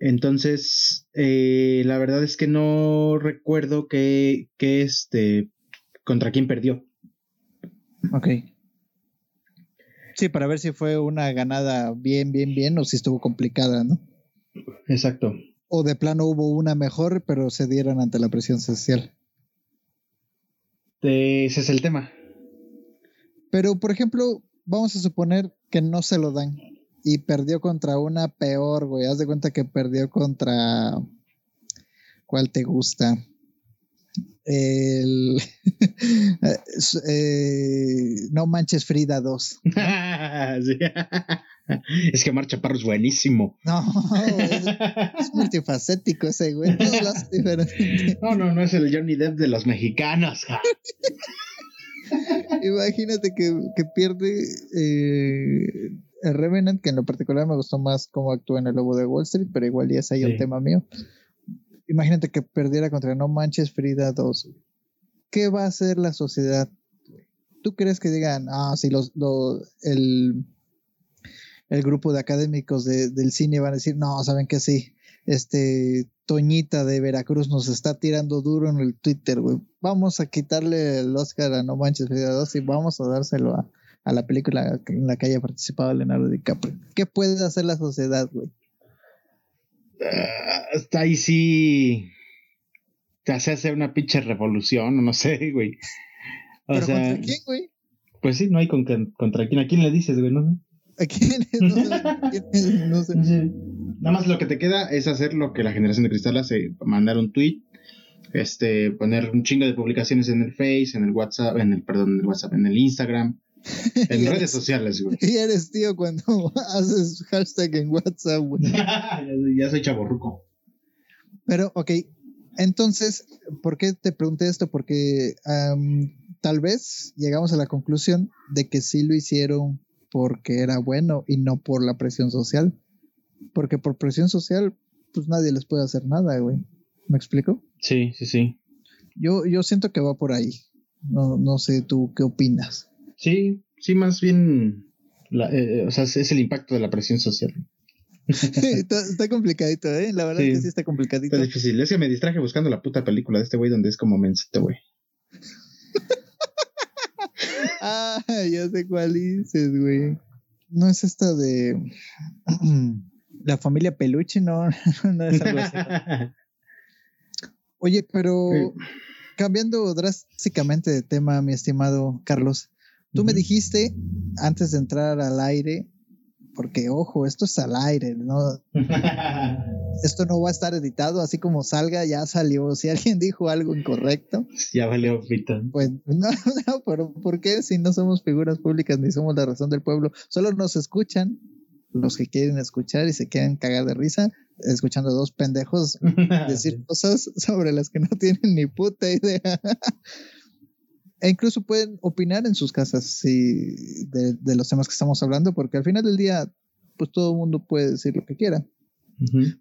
Entonces, eh, la verdad es que no recuerdo que, que este, contra quién perdió. Ok. Sí, para ver si fue una ganada bien, bien, bien o si estuvo complicada, ¿no? Exacto. O de plano hubo una mejor, pero se dieron ante la presión social. Este, ese es el tema. Pero, por ejemplo, vamos a suponer que no se lo dan y perdió contra una peor, güey. Haz de cuenta que perdió contra. ¿Cuál te gusta? El. Eh, no manches Frida 2. Es que Marcha Parro es buenísimo. No, es, multifacético ese güey. No, no, no es el Johnny Depp de los mexicanos. Imagínate que, pierde eh, el Revenant, que en lo particular me gustó más cómo actúa en el Lobo de Wall Street, pero igual ya es ahí el tema mío. Imagínate que perdiera contra No Manches Frida 2. ¿Qué va a hacer la sociedad? ¿Tú crees que digan, ah, si los, el grupo de académicos del cine van a decir, no, saben que sí, este Toñita de Veracruz nos está tirando duro en el Twitter, güey. Vamos a quitarle el Oscar a No Manches Frida 2 y vamos a dárselo a, la película en la que haya participado Leonardo DiCaprio. ¿Qué puede hacer la sociedad, güey? Ah, hasta ahí sí te hace hacer una pinche revolución, no sé, güey. ¿Pero contra quién, güey? Pues sí, no hay con, contra quién. ¿A quién le dices, güey? No, ¿A quién? No sé, Nada más lo que te queda es hacer lo que la generación de cristal hace, mandar un tweet, este, poner un chingo de publicaciones en el Face, en el WhatsApp, en el, perdón, en el WhatsApp, en el Instagram, en redes sociales, güey. Y eres tío cuando haces hashtag en WhatsApp, güey. ya soy chaborruco. Pero, ok, entonces, ¿por qué te pregunté esto? Porque tal vez llegamos a la conclusión de que sí lo hicieron porque era bueno y no por la presión social. Porque por presión social, pues nadie les puede hacer nada, güey. ¿Me explico? Sí, sí, sí. Yo, yo siento que va por ahí. No, no sé tú qué opinas. Sí, sí, más bien, eh, o sea, es el impacto de la presión social. está, complicadito, ¿eh? La verdad es que sí está complicadito. Está difícil. Es que me distraje buscando la puta película de este güey donde es como mensito, güey. ah, ya sé cuál dices, güey. No es esta de la familia Peluche, no, no es algo así. Oye, pero cambiando drásticamente de tema, mi estimado Carlos, tú me dijiste antes de entrar al aire porque ojo, esto es al aire, ¿no? esto no va a estar editado, así como salga, ya salió. Si alguien dijo algo incorrecto, ya valió pita. Pues no, no, pero ¿por qué si no somos figuras públicas ni somos la razón del pueblo? Solo nos escuchan los que quieren escuchar y se quieren cagar de risa escuchando a dos pendejos decir cosas sobre las que no tienen ni puta idea. E incluso pueden opinar en sus casas de, los temas que estamos hablando, porque al final del día, pues todo el mundo puede decir lo que quiera.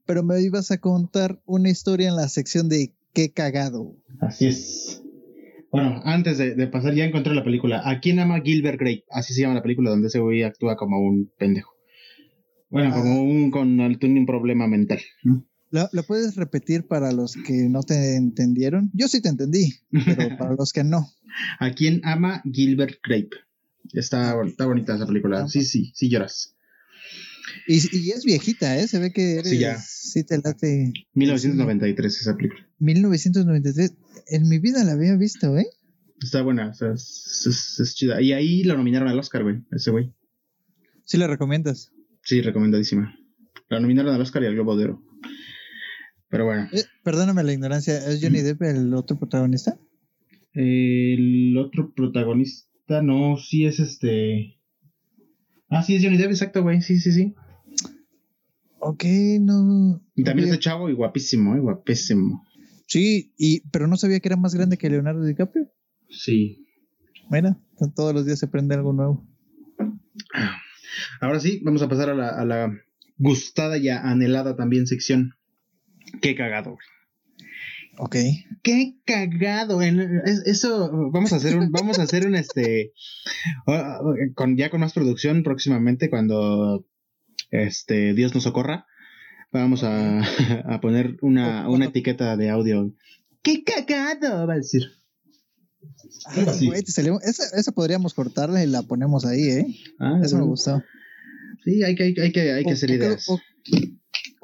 Pero me ibas a contar una historia en la sección de qué cagado. Así es. Bueno, antes de, pasar, ya encontré la película. ¿A quién ama Gilbert Grape? Así se llama la película donde ese güey actúa como un pendejo. Bueno, ah. como un con un problema mental. ¿Lo, puedes repetir para los que no te entendieron? Yo sí te entendí, pero para los que no. ¿A quién ama Gilbert Grape? Está, está bonita esa película. Sí, sí, sí lloras. Y, y es viejita, ¿eh? Se ve que eres, Sí, ya. sí te late. 1993 esa película. 1993. En mi vida la había visto, ¿eh? Está buena, o sea, es, es- es chida. Y ahí lo nominaron al Oscar, güey, ese güey. Sí la recomiendas. Sí, recomendadísima. Lo nominaron al Oscar y al Globo de Oro. Pero bueno. Eh, perdóname la ignorancia, ¿es Johnny Depp el otro protagonista? El otro protagonista, no, sí es este. Ah, sí, es Johnny Depp, exacto, güey. Sí, sí, sí. Ok, no. Y también no este chavo y guapísimo, eh, guapísimo. Sí, y, pero no sabía que era más grande que Leonardo DiCaprio. Sí. Mira, todos los días se aprende algo nuevo. Ahora sí, vamos a pasar a la, a la gustada y anhelada también sección. Qué cagado, güey. Ok. Qué cagado. Eso vamos a hacer un, vamos a hacer un este ah, con ya con más producción próximamente cuando este Dios nos socorra. Vamos a, a poner una, una etiqueta de audio. ¡Qué cagado! Va a decir. Ah, güey, salió- esa, esa podríamos cortarla y la ponemos ahí, ¿eh? Ah, Eso me gustó. Sí, hay que, hay, que- hay que, hay que hacer ideas. O,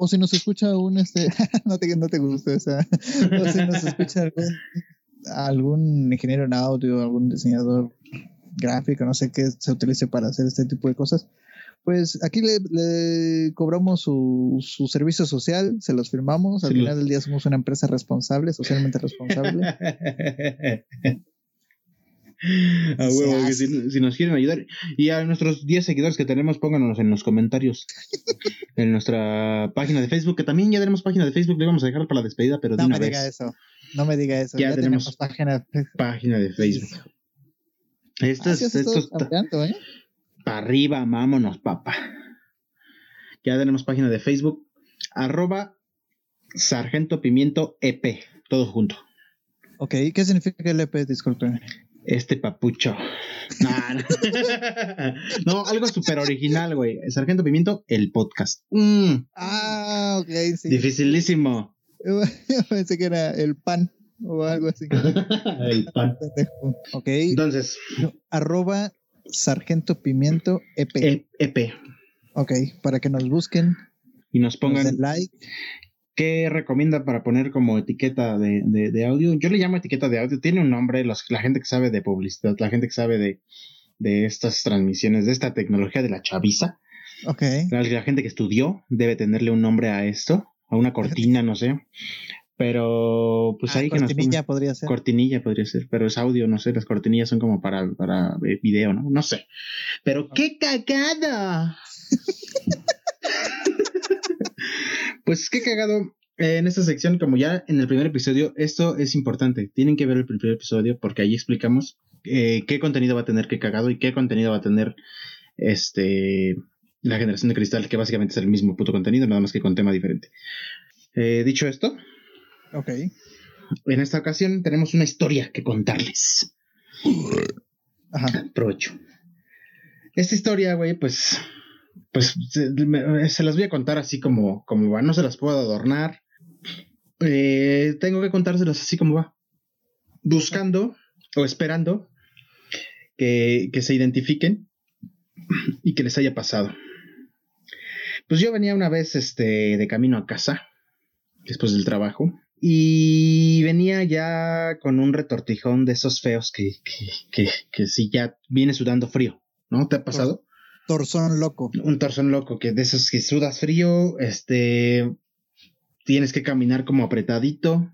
o si nos escucha un este, no te, no te gustó esa. O si nos escucha algún, algún ingeniero en audio, algún diseñador gráfico, no sé qué se utilice para hacer este tipo de cosas. Pues aquí le, le cobramos su, su servicio social, se los firmamos. Al Sí, final del día somos una empresa responsable, socialmente responsable. A huevo, que si, si nos quieren ayudar. Y a nuestros 10 seguidores que tenemos, pónganos en los comentarios. en nuestra página de Facebook, que también ya tenemos página de Facebook, le vamos a dejar para la despedida, pero de No una me diga vez. eso. No me diga eso. Ya Ya, tenemos- tenemos, página. Página de Facebook. Esto Ah, es, sí, has esto estado está cambiando, ¿eh? para arriba, vámonos, papá. Ya tenemos página de Facebook, arroba Sargento Pimiento EP, todo junto. Ok, ¿qué significa el EP? Disculpen. Este papucho. Nah, no. no, algo súper original, güey. Sargento Pimiento, el podcast. Mm, Ah, ok, sí. Dificilísimo. Yo pensé que era el pan o algo así. el pan. Ok, Entonces, arroba sargento pimiento EP. EP. Ok, para que nos busquen, Y nos nos pongan den like. Qué recomienda para poner como etiqueta de, de- de audio. Yo le llamo etiqueta de audio. Tiene un nombre, los, la gente que sabe de publicidad, la gente que sabe de, de estas transmisiones, de esta tecnología de la chaviza. Ok, La, la gente que estudió debe tenerle un nombre a esto, a una cortina, no sé. Pero, pues Ah, ahí que nos cortinilla podría ser. Cortinilla podría ser, pero es audio, no sé, las cortinillas son como para, para eh, video, ¿no? No sé. Pero qué cagada. pues qué cagado. Eh, en esta sección, como ya en el primer episodio, esto es importante. Tienen que ver el primer episodio porque ahí explicamos eh, qué contenido va a tener qué cagado y qué contenido va a tener este la generación de cristal, que básicamente es el mismo puto contenido, nada más que con tema diferente. Eh, dicho esto, Ok, en esta ocasión tenemos una historia que contarles. ajá. Provecho. Esta historia, güey, pues. Pues se, me- se las voy a contar así como, como va. No se las puedo adornar. Eh, tengo que contárselas así como va. Buscando o esperando que, que se identifiquen y que les haya pasado. Pues yo venía una vez este, de camino a casa, después del trabajo, y venía ya con un retortijón de esos feos que, que, que, que sí ya viene sudando frío, ¿no? ¿Te ha pasado? Torzón loco. Un torzón loco, que de esos que sudas frío, este, tienes que caminar como apretadito.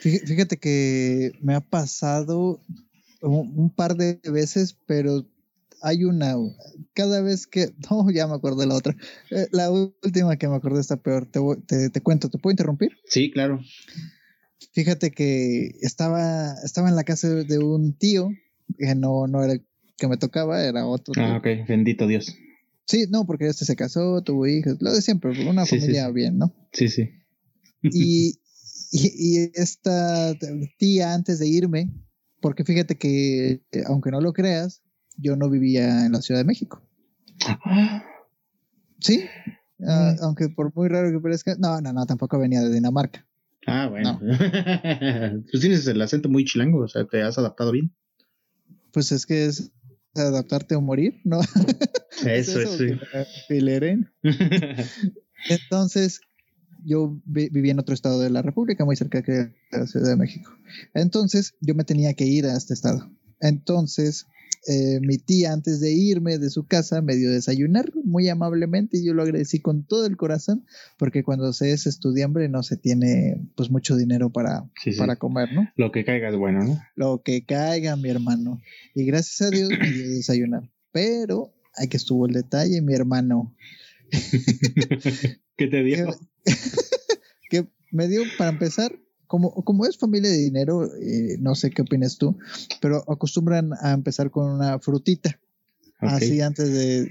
Fí- Fíjate que me ha pasado un un par de veces, pero hay una. Cada vez que. No, ya me acordé la otra. Eh, La última que me acordé está peor. Te, te cuento, ¿te puedo interrumpir? Sí, claro. Fíjate que estaba, estaba en la casa de un tío, que no, no era el que me tocaba, era otro. Ah, ok, bendito Dios. Sí, no, porque este se casó, tuvo hijos, lo de siempre, una Sí, familia sí. bien, ¿no? Sí, sí. Y, y, y esta tía antes de irme, porque fíjate que, aunque no lo creas, yo no vivía en la Ciudad de México. ¿Sí? Ah, Mm. aunque por muy raro que parezca, no, no, no, tampoco venía de Dinamarca. Ah, bueno. pues tienes el acento muy chilango, o sea, te has adaptado bien. Pues es que es adaptarte o morir, ¿no? Eso es, sí. Entonces, yo vivía en otro estado de la República, muy cerca de la Ciudad de México. Entonces, yo me tenía que ir a este estado. Entonces, eh, mi tía antes de irme de su casa me dio desayunar muy amablemente y yo lo agradecí con todo el corazón porque cuando se es estudiambre no se tiene pues mucho dinero para, para comer, ¿no? Lo que caiga es bueno, ¿no? Lo que caiga, mi hermano. Y gracias a Dios me dio desayunar. Pero aquí estuvo el detalle, mi hermano. ¿Qué te dio? que me dio, para empezar, como, es familia de dinero, eh, no sé qué opinas tú, pero acostumbran a empezar con una frutita. Así antes de,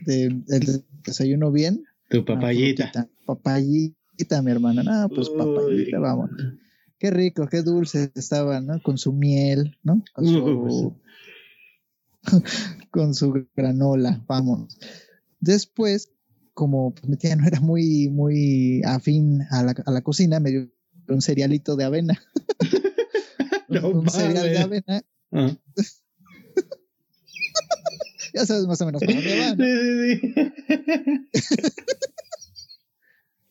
del desayuno bien. Tu papayita. Papayita, mi hermana. No, pues papayita, vamos. Qué rico, qué dulce estaba, ¿no? Con su miel, ¿no? Con su, con su granola, vamos. Después, como mi tía no era muy, muy afín a la, a la cocina, me dio un cerealito de avena. un cereal de avena. Ah. ya sabes más o menos cómo me va.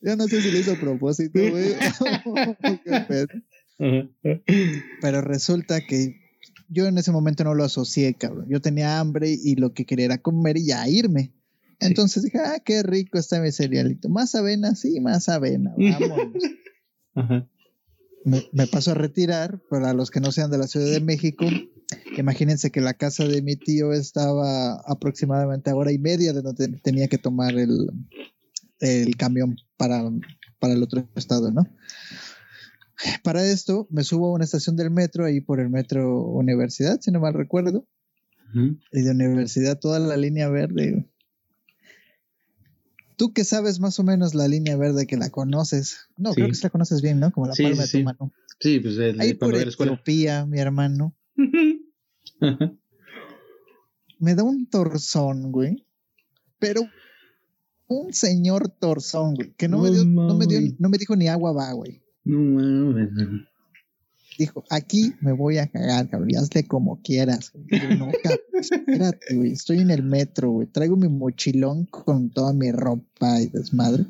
Yo no sé si lo hizo a propósito, güey. Pero resulta que yo en ese momento no lo asocié, cabrón. Yo tenía hambre y lo que quería era comer y ya irme. Entonces dije, ah, qué rico está mi cerealito. Más avena, sí, más avena. Vámonos. Me, paso a retirar, para los que no sean de la Ciudad de México, imagínense que la casa de mi tío estaba aproximadamente a hora y media de donde tenía que tomar el, camión para, para el otro estado, ¿no? Para esto me subo a una estación del metro, ahí por el metro Universidad, si no mal recuerdo. Y de Universidad toda la línea verde tú que sabes más o menos la línea verde que la conoces. No, creo que sí la conoces bien, ¿no? Como la palma de tu mano. Sí, pues el, Ahí por Etiopía, mi hermano. me da un torzón, güey. Pero un señor torzón, güey, que no, me dio, no me dio, no me dijo ni agua va, güey. No mames dijo, aquí me voy a cagar, cabrón, hazle como quieras. no, espérate, güey, estoy en el metro, güey, traigo mi mochilón con toda mi ropa y desmadre.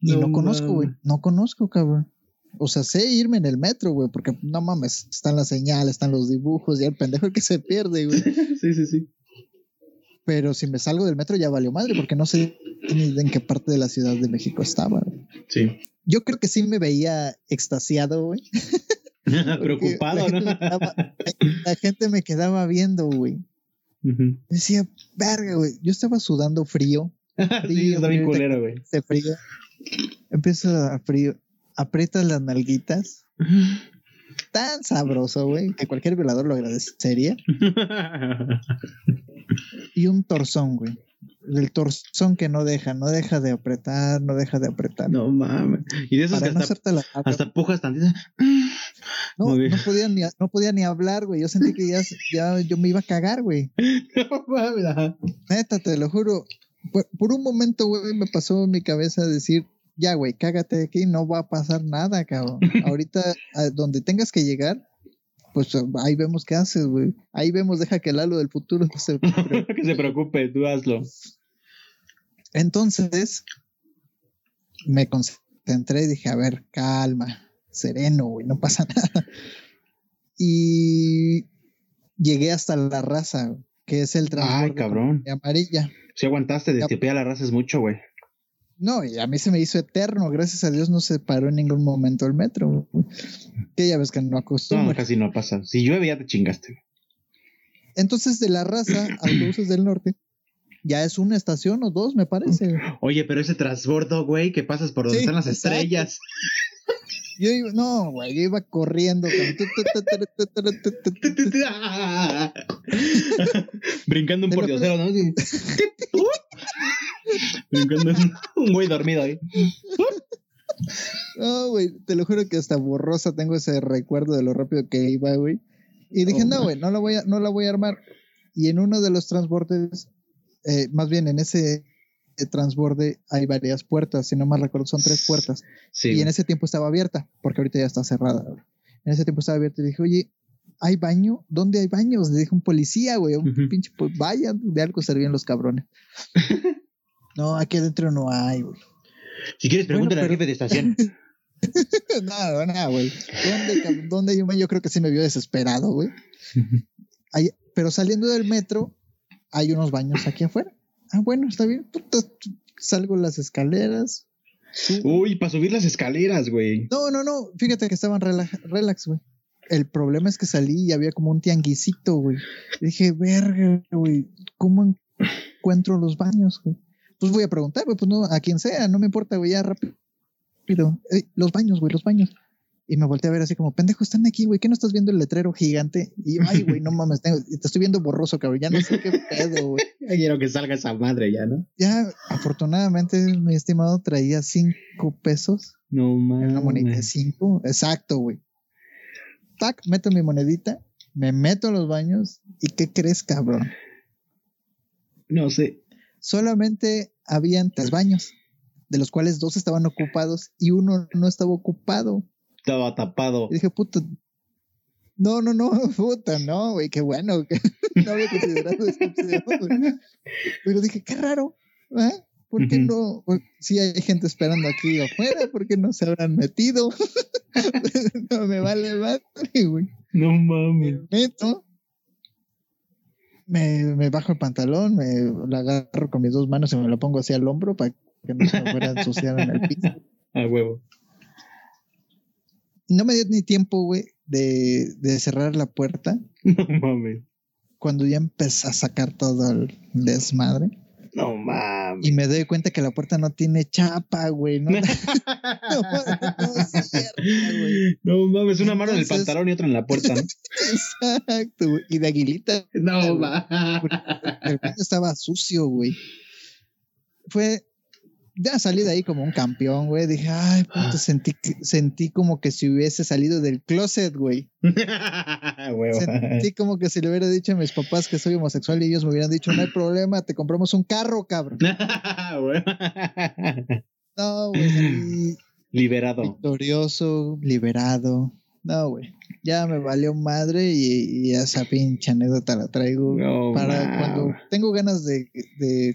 Y no, conozco, güey, no conozco, cabrón. O sea, sé irme en el metro, güey, porque no mames, están las señales, están los dibujos y el pendejo que se pierde, güey. sí, sí, sí. Pero si me salgo del metro ya valió madre, porque no sé ni en qué parte de la Ciudad de México estaba. Sí yo creo que sí me veía extasiado, güey. Preocupado, ¿no? la gente me quedaba viendo, güey. Decía, verga, güey. Yo estaba sudando frío. sí, estaba bien culero, güey. De frío. Empiezo a frío. Aprietas las nalguitas. Tan sabroso, güey, que cualquier violador lo agradecería. y un torzón, güey del torzón que no deja, no deja de apretar, no deja de apretar. No mames. Y de esos que hasta, hasta pujas tantito. No, no podía, ni, no podía ni hablar, güey. Yo sentí que ya, ya yo me iba a cagar, güey. No mames. Neta, te lo juro. Por, un momento, güey, me pasó en mi cabeza decir, ya, güey, cágate aquí, no va a pasar nada, cabrón. Ahorita, a donde tengas que llegar, pues ahí vemos qué haces, güey. Ahí vemos, deja que el halo del futuro se preocupe. que se preocupe, tú hazlo. Entonces, me concentré y dije, a ver, calma, sereno, güey, no pasa nada. Y llegué hasta la raza, que es el transporte Ay, cabrón. amarilla. Si aguantaste, de a la raza es mucho, güey. No, y a mí se me hizo eterno. Gracias a Dios no se paró en ningún momento el metro. Que ya ves que no acostumbra. No, casi no pasa. Si llueve ya te chingaste. Entonces, de la raza, autobuses del norte, ya es una estación o dos, me parece. Oye, pero ese transbordo, güey, que pasas por donde están las estrellas. Yo iba, no, güey, yo iba corriendo. Brincando un pordiosero, ¿no? Brincando un güey dormido ahí. No, güey, te lo juro que hasta borrosa tengo ese recuerdo de lo rápido que iba, güey. Y dije, no, güey, no la voy a, no la voy a armar. Y en uno de los transportes, eh, más bien en ese transborde hay varias puertas, si no mal recuerdo, son tres puertas. Y en ese tiempo estaba abierta, porque ahorita ya está cerrada. En ese tiempo estaba abierta y dije, oye, ¿hay baño? ¿Dónde hay baños? Le dije un policía, güey, un pinche, pues vaya, de algo servían los cabrones. no, aquí adentro no hay, güey. Si quieres, pregúntale al jefe de estación. no, no, güey. ¿Dónde, ¿Dónde, hay un baño? Yo creo que sí me vio desesperado, güey. pero saliendo del metro, hay unos baños aquí afuera. Ah, bueno, está bien. salgo las escaleras. Uy, para subir las escaleras, güey. No, no, no. Fíjate que estaban relax, güey. El problema es que salí y había como un tianguisito, güey. Dije, verga, güey, ¿cómo encuentro los baños, güey? Pues voy a preguntar, güey, pues no, a quien sea, no me importa, güey, ya rápido. los baños, güey, los baños. Y me volteé a ver así como, pendejo, están aquí, güey, ¿qué no estás viendo el letrero gigante? Y ay, güey, no mames, te estoy viendo borroso, cabrón, ya no sé qué pedo, güey. Quiero que salga esa madre ya, ¿no? Ya, afortunadamente, mi estimado traía cinco pesos. No mames. Una moneda de cinco, exacto, güey. Tac, meto mi monedita, me meto a los baños, ¿y qué crees, cabrón? No sé. Solamente habían tres baños, de los cuales dos estaban ocupados y uno no estaba ocupado estaba tapado. Y dije, puta. No, no, no, puta, no, güey, qué bueno. Que no había considerado esta opción, Pero dije, qué raro, ¿eh? ¿Por qué no? Si hay gente esperando aquí afuera, ¿por qué no se habrán metido? no me vale madre, güey. No mames. Me meto, me, me, bajo el pantalón, me lo agarro con mis dos manos y me lo pongo así al hombro para que no se me fuera a ensuciar en el piso. A huevo no me dio ni tiempo, güey, de, de cerrar la puerta. No mames. Cuando ya empecé a sacar todo el desmadre. No mames. Y me doy cuenta que la puerta no tiene chapa, güey. No, no, no, mames, una mano en el pantalón y otra en la puerta, ¿no? Exacto, güey. Y de aguilita. No mames. El estaba sucio, güey. Fue ya salí de ahí como un campeón, güey. Dije, ay, puto, ah. sentí, sentí como que si hubiese salido del closet, güey. sentí como que si le hubiera dicho a mis papás que soy homosexual y ellos me hubieran dicho, no hay problema, te compramos un carro, cabrón. no, güey. Liberado. Victorioso, liberado. No, güey. Ya me valió madre y, esa pinche anécdota la traigo para cuando tengo ganas de,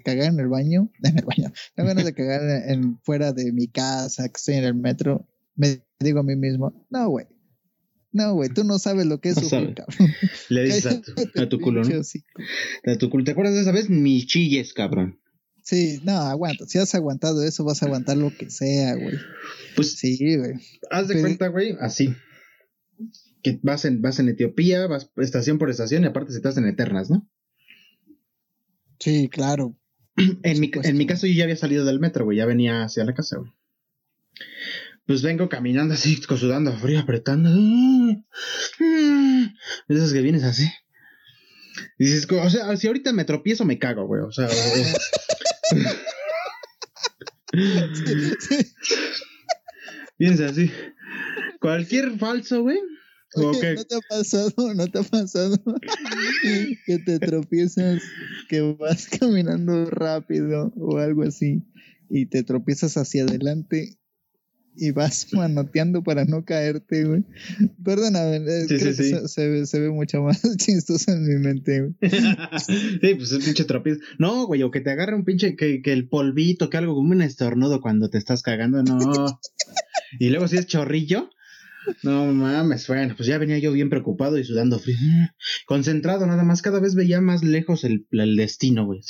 cagar en el baño, en el baño, tengo ganas de cagar en, fuera de mi casa, que estoy en el metro, me digo a mí mismo, no, güey. No, güey, tú no sabes lo que es sufrir, cabrón. Le dices a tu, culo, ¿no? A tu culo. ¿Te acuerdas de esa vez? Ni chilles, cabrón. Sí, no, aguanta. Si has aguantado eso, vas a aguantar lo que sea, güey. Pues sí, güey. Haz de cuenta, güey, así que vas en, vas en Etiopía, vas estación por estación y aparte se estás en Eternas, ¿no? Sí, claro. En mi, en mi caso yo ya había salido del metro, güey, ya venía hacia la casa, güey. Pues vengo caminando así, sudando frío, apretando. Esas que vienes así. Y dices, o sea, si ahorita me tropiezo me cago, güey, o sea... Vienes así. Cualquier falso, güey. ¿No te ha pasado, no te ha pasado que te tropiezas, que vas caminando rápido o algo así y te tropiezas hacia adelante y vas manoteando para no caerte, güey? Perdóname, eh, creo que Se, se, ve mucho más chistoso en mi mente, güey. sí, pues es pinche tropiezo. No, güey, o que te agarre un pinche, que, que el polvito, que algo como un estornudo cuando te estás cagando, no. y luego si es chorrillo no mames, bueno, pues ya venía yo bien preocupado y sudando frío. Concentrado nada más, cada vez veía más lejos el, destino, güey.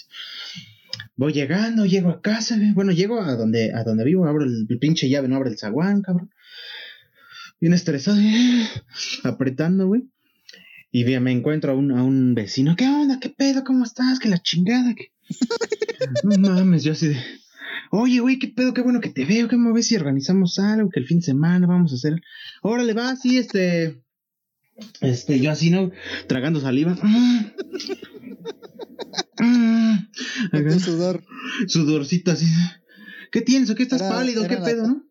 Voy llegando, llego a casa, güey. Bueno, llego a donde, a donde vivo, abro el, pinche llave, no abre el zaguán, cabrón. Bien estresado, apretando, güey. Y me encuentro a un, a un vecino. ¿Qué onda? ¿Qué pedo? ¿Cómo estás? Que la chingada. que No mames, yo así de... Oye, güey, qué pedo, qué bueno que te veo, qué me ves si organizamos algo, que el fin de semana vamos a hacer. Órale, va, sí, este. Este, yo así, ¿no? Tragando saliva. sudor. Sudorcito así. ¿Qué tienes o qué estás pálido? ¿Qué pedo, no?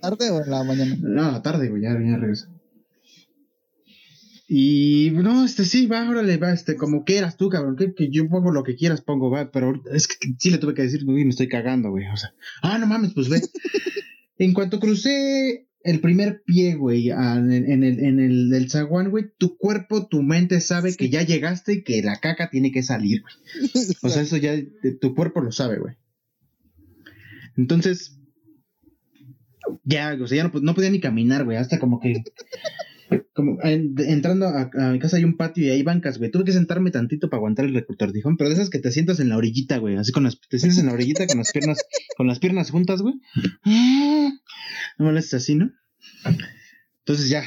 ¿Tarde o en la mañana? No, tarde, güey, ya, ya regreso. Y no, este sí, va, órale, va, este, como quieras tú, cabrón, que, que yo pongo lo que quieras, pongo, va, pero es que sí le tuve que decir, uy, me estoy cagando, güey, o sea, ah, no mames, pues ve. en cuanto crucé el primer pie, güey, en, en, el, en el del zaguán, güey, tu cuerpo, tu mente sabe que ya llegaste y que la caca tiene que salir, güey. O sea, eso ya tu cuerpo lo sabe, güey. Entonces, ya, o sea, ya no, no podía ni caminar, güey, hasta como que como entrando a, mi casa hay un patio y hay bancas, güey. Tuve que sentarme tantito para aguantar el retortijón, pero de esas que te sientas en la orillita, güey. Así con las, te sientas en la orillita con las piernas, con las piernas juntas, güey. No molestes así, ¿no? Entonces ya,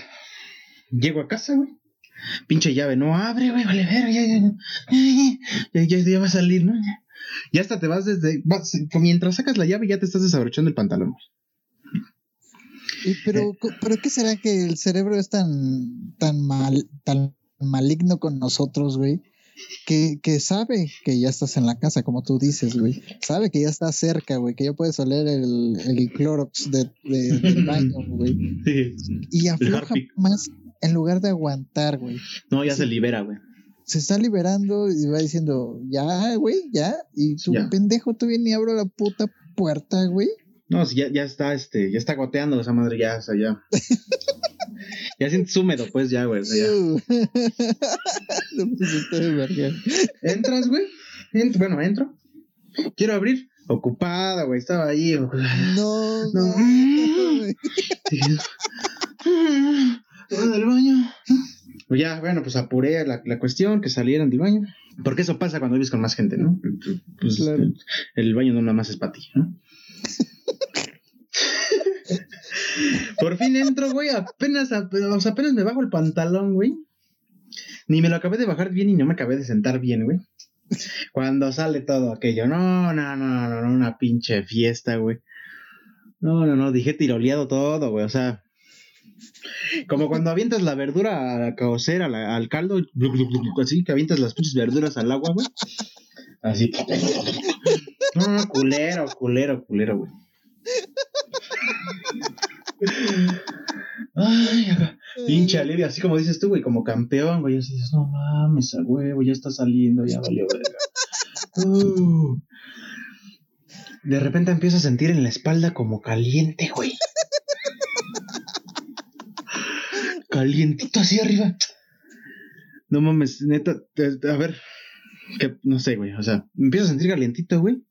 llego a casa, güey. Pinche llave, no abre, güey, vale, ver, ya, ya, ya, ya, va a salir, ¿no? Ya hasta te vas desde, mientras sacas la llave ya te estás desabrochando el pantalón, güey pero, pero ¿qué será que el cerebro es tan, tan mal, tan maligno con nosotros, güey? Que, que, sabe que ya estás en la casa, como tú dices, güey. Sabe que ya estás cerca, güey, que ya puedes oler el, el Clorox de, del baño, güey. Sí, y afloja más en lugar de aguantar, güey. No, ya se libera, güey. Se está liberando y va diciendo, ya, güey, ya. Y su pendejo todavía ni abro la puta puerta, güey. No, si ya, ya está, este, ya está goteando esa madre, ya, o sea, ya. ya sientes húmedo, pues ya, güey. ya. Entras, güey. bueno, entro. Quiero abrir. Ocupada, güey. Estaba ahí. No, no. del baño. Pues ya, bueno, pues apuré la, la, cuestión, que salieran del baño. Porque eso pasa cuando vives con más gente, ¿no? Pues el, el baño no nada más es para ti, ¿no? Por fin entro, güey, apenas, apenas me bajo el pantalón, güey. Ni me lo acabé de bajar bien y no me acabé de sentar bien, güey. Cuando sale todo aquello, no, no, no, no, no, una pinche fiesta, güey. No, no, no, dije tiroleado todo, güey, o sea, como cuando avientas la verdura a la cocera, al caldo, así que avientas las pinches verduras al agua, güey. Así. No, culero, culero, culero, güey. Ay, pinche alivio, así como dices tú, güey, como campeón, güey. Así dices, no mames, a huevo, ya está saliendo, ya valió verga. Uh. De repente empiezo a sentir en la espalda como caliente, güey. Calientito así arriba. No mames, neta, a ver, que no sé, güey, o sea, empiezo a sentir calientito, güey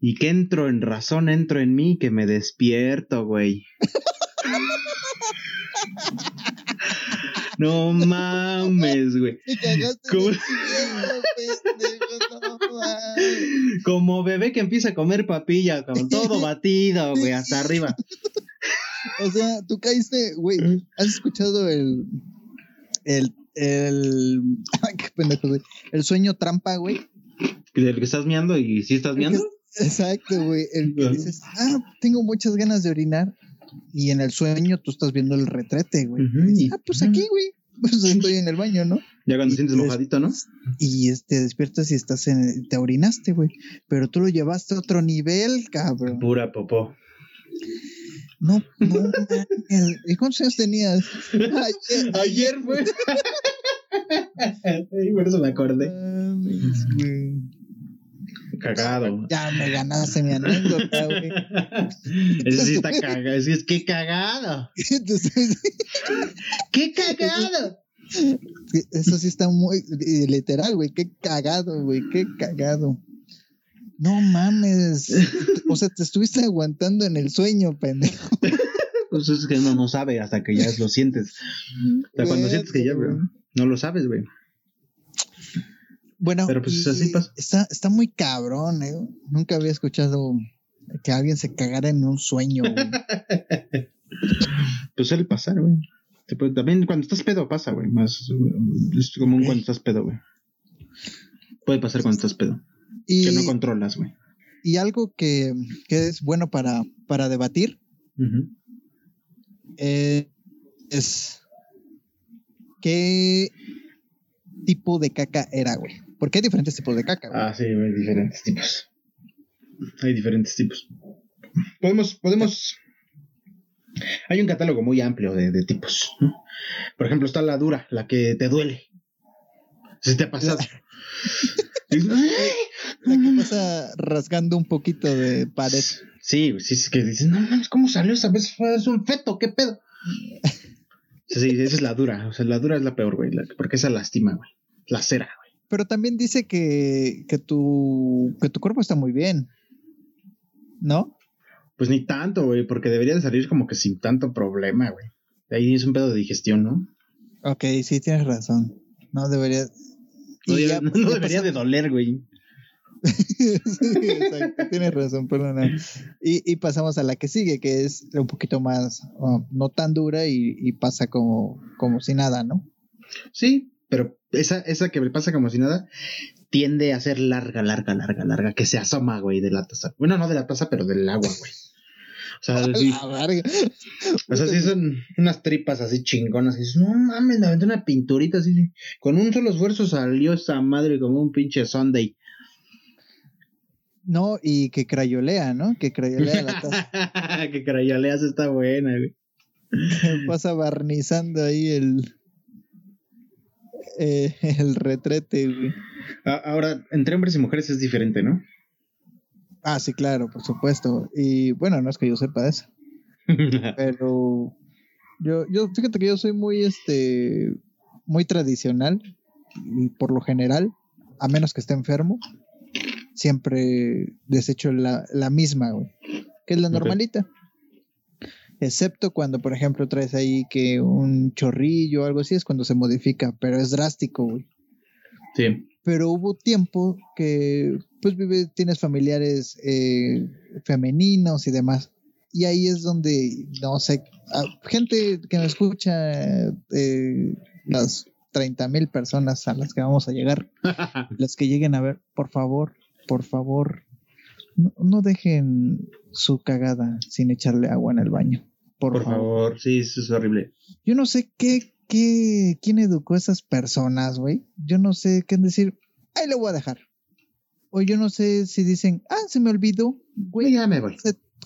y que entro en razón, entro en mí, que me despierto, güey. no mames, güey. Como... Como bebé que empieza a comer papilla, con todo batido, güey, hasta arriba. O sea, tú caíste, güey. ¿Has escuchado el. El. El. Ay, qué pendejo, güey. El sueño trampa, güey. ¿Del que estás miando y si estás miando? Exacto, güey. El que dices, ah, tengo muchas ganas de orinar. Y en el sueño tú estás viendo el retrete, güey. ah, pues aquí, güey. Pues estoy en el baño, ¿no? Ya cuando sientes mojadito, ¿no? Y este, despiertas y estás en. Te orinaste, güey. Pero tú lo llevaste a otro nivel, cabrón. Pura popó. No, no, ¿Y cuántos años tenías? Ayer, Ayer güey. Por eso me acordé. Cagado. Ya me ganaste mi anécdota, güey. Eso sí está cagado. Eso es que cagado. ¡Qué cagado! Eso sí está muy literal, güey. Qué cagado, güey. Qué cagado. No mames. O sea, te estuviste aguantando en el sueño, pendejo. Pues es que uno no sabe hasta que ya lo sientes. O sea, cuando sientes que ya, no lo sabes, güey. Bueno, pero pues así pasa. Está, está muy cabrón, ¿eh? Nunca había escuchado que alguien se cagara en un sueño, güey. pues suele pasar, güey. También cuando estás pedo pasa, güey. Más es común cuando estás pedo, güey. Puede pasar cuando estás pedo. que no controlas, güey. Y algo que, que, es bueno para, para debatir eh, es qué tipo de caca era, güey. Porque hay diferentes tipos de caca. Ah, sí, hay diferentes tipos. Hay diferentes tipos. Podemos, podemos. Hay un catálogo muy amplio de, tipos. Por ejemplo, está la dura, la que te duele. Si te ha pasado. La que pasa rasgando un poquito de pared. Sí, sí, es que dices, no mames, ¿cómo salió esa vez? Es un feto, ¿qué pedo? Sí, esa es la dura. O sea, la dura es la peor, güey. Porque esa lastima, güey. La cera, güey. Pero también dice que, que, tu, que tu cuerpo está muy bien. ¿No? Pues ni tanto, güey. Porque debería de salir como que sin tanto problema, güey. Ahí es un pedo de digestión, ¿no? Ok, sí, tienes razón. No debería. No, no debería de doler, güey. exacto, tienes razón, perdona. Y, y, pasamos a la que sigue, que es un poquito más, um, no tan dura y, pasa como, como si nada, ¿no? Sí, pero esa, esa que me pasa como si nada tiende a ser larga, larga, larga, larga, que se asoma, güey, de la taza. Bueno, no de la taza, pero del agua, güey. O sea, sí, o sea, sí son unas tripas así chingonas. Y dices, no mames, me aventé una pinturita así. Con un solo esfuerzo salió esa madre como un pinche Sunday. No, y que crayolea, ¿no? Que crayolea la taza. que crayoleas está buena, güey. Pasa barnizando ahí el. Eh, el retrete, güey. Ahora, entre hombres y mujeres es diferente, ¿no? Ah, sí, claro, por supuesto. Y bueno, no es que yo sepa eso. pero yo, yo, fíjate que yo soy muy, este, muy tradicional, por lo general, a menos que esté enfermo siempre desecho la, la misma, güey, que es la normalita. Excepto cuando, por ejemplo, traes ahí que un chorrillo o algo así, es cuando se modifica, pero es drástico, güey. Sí. Pero hubo tiempo que, pues, vive, tienes familiares eh, femeninos y demás. Y ahí es donde, no sé, gente que me escucha, eh, las 30 mil personas a las que vamos a llegar, las que lleguen a ver, por favor, por favor, no, dejen su cagada sin echarle agua en el baño. Por, favor. sí, eso es horrible. Yo no sé qué, qué, quién educó a esas personas, güey. Yo no sé qué decir, ahí lo voy a dejar. O yo no sé si dicen, ah, se me olvidó, güey. Ya me voy.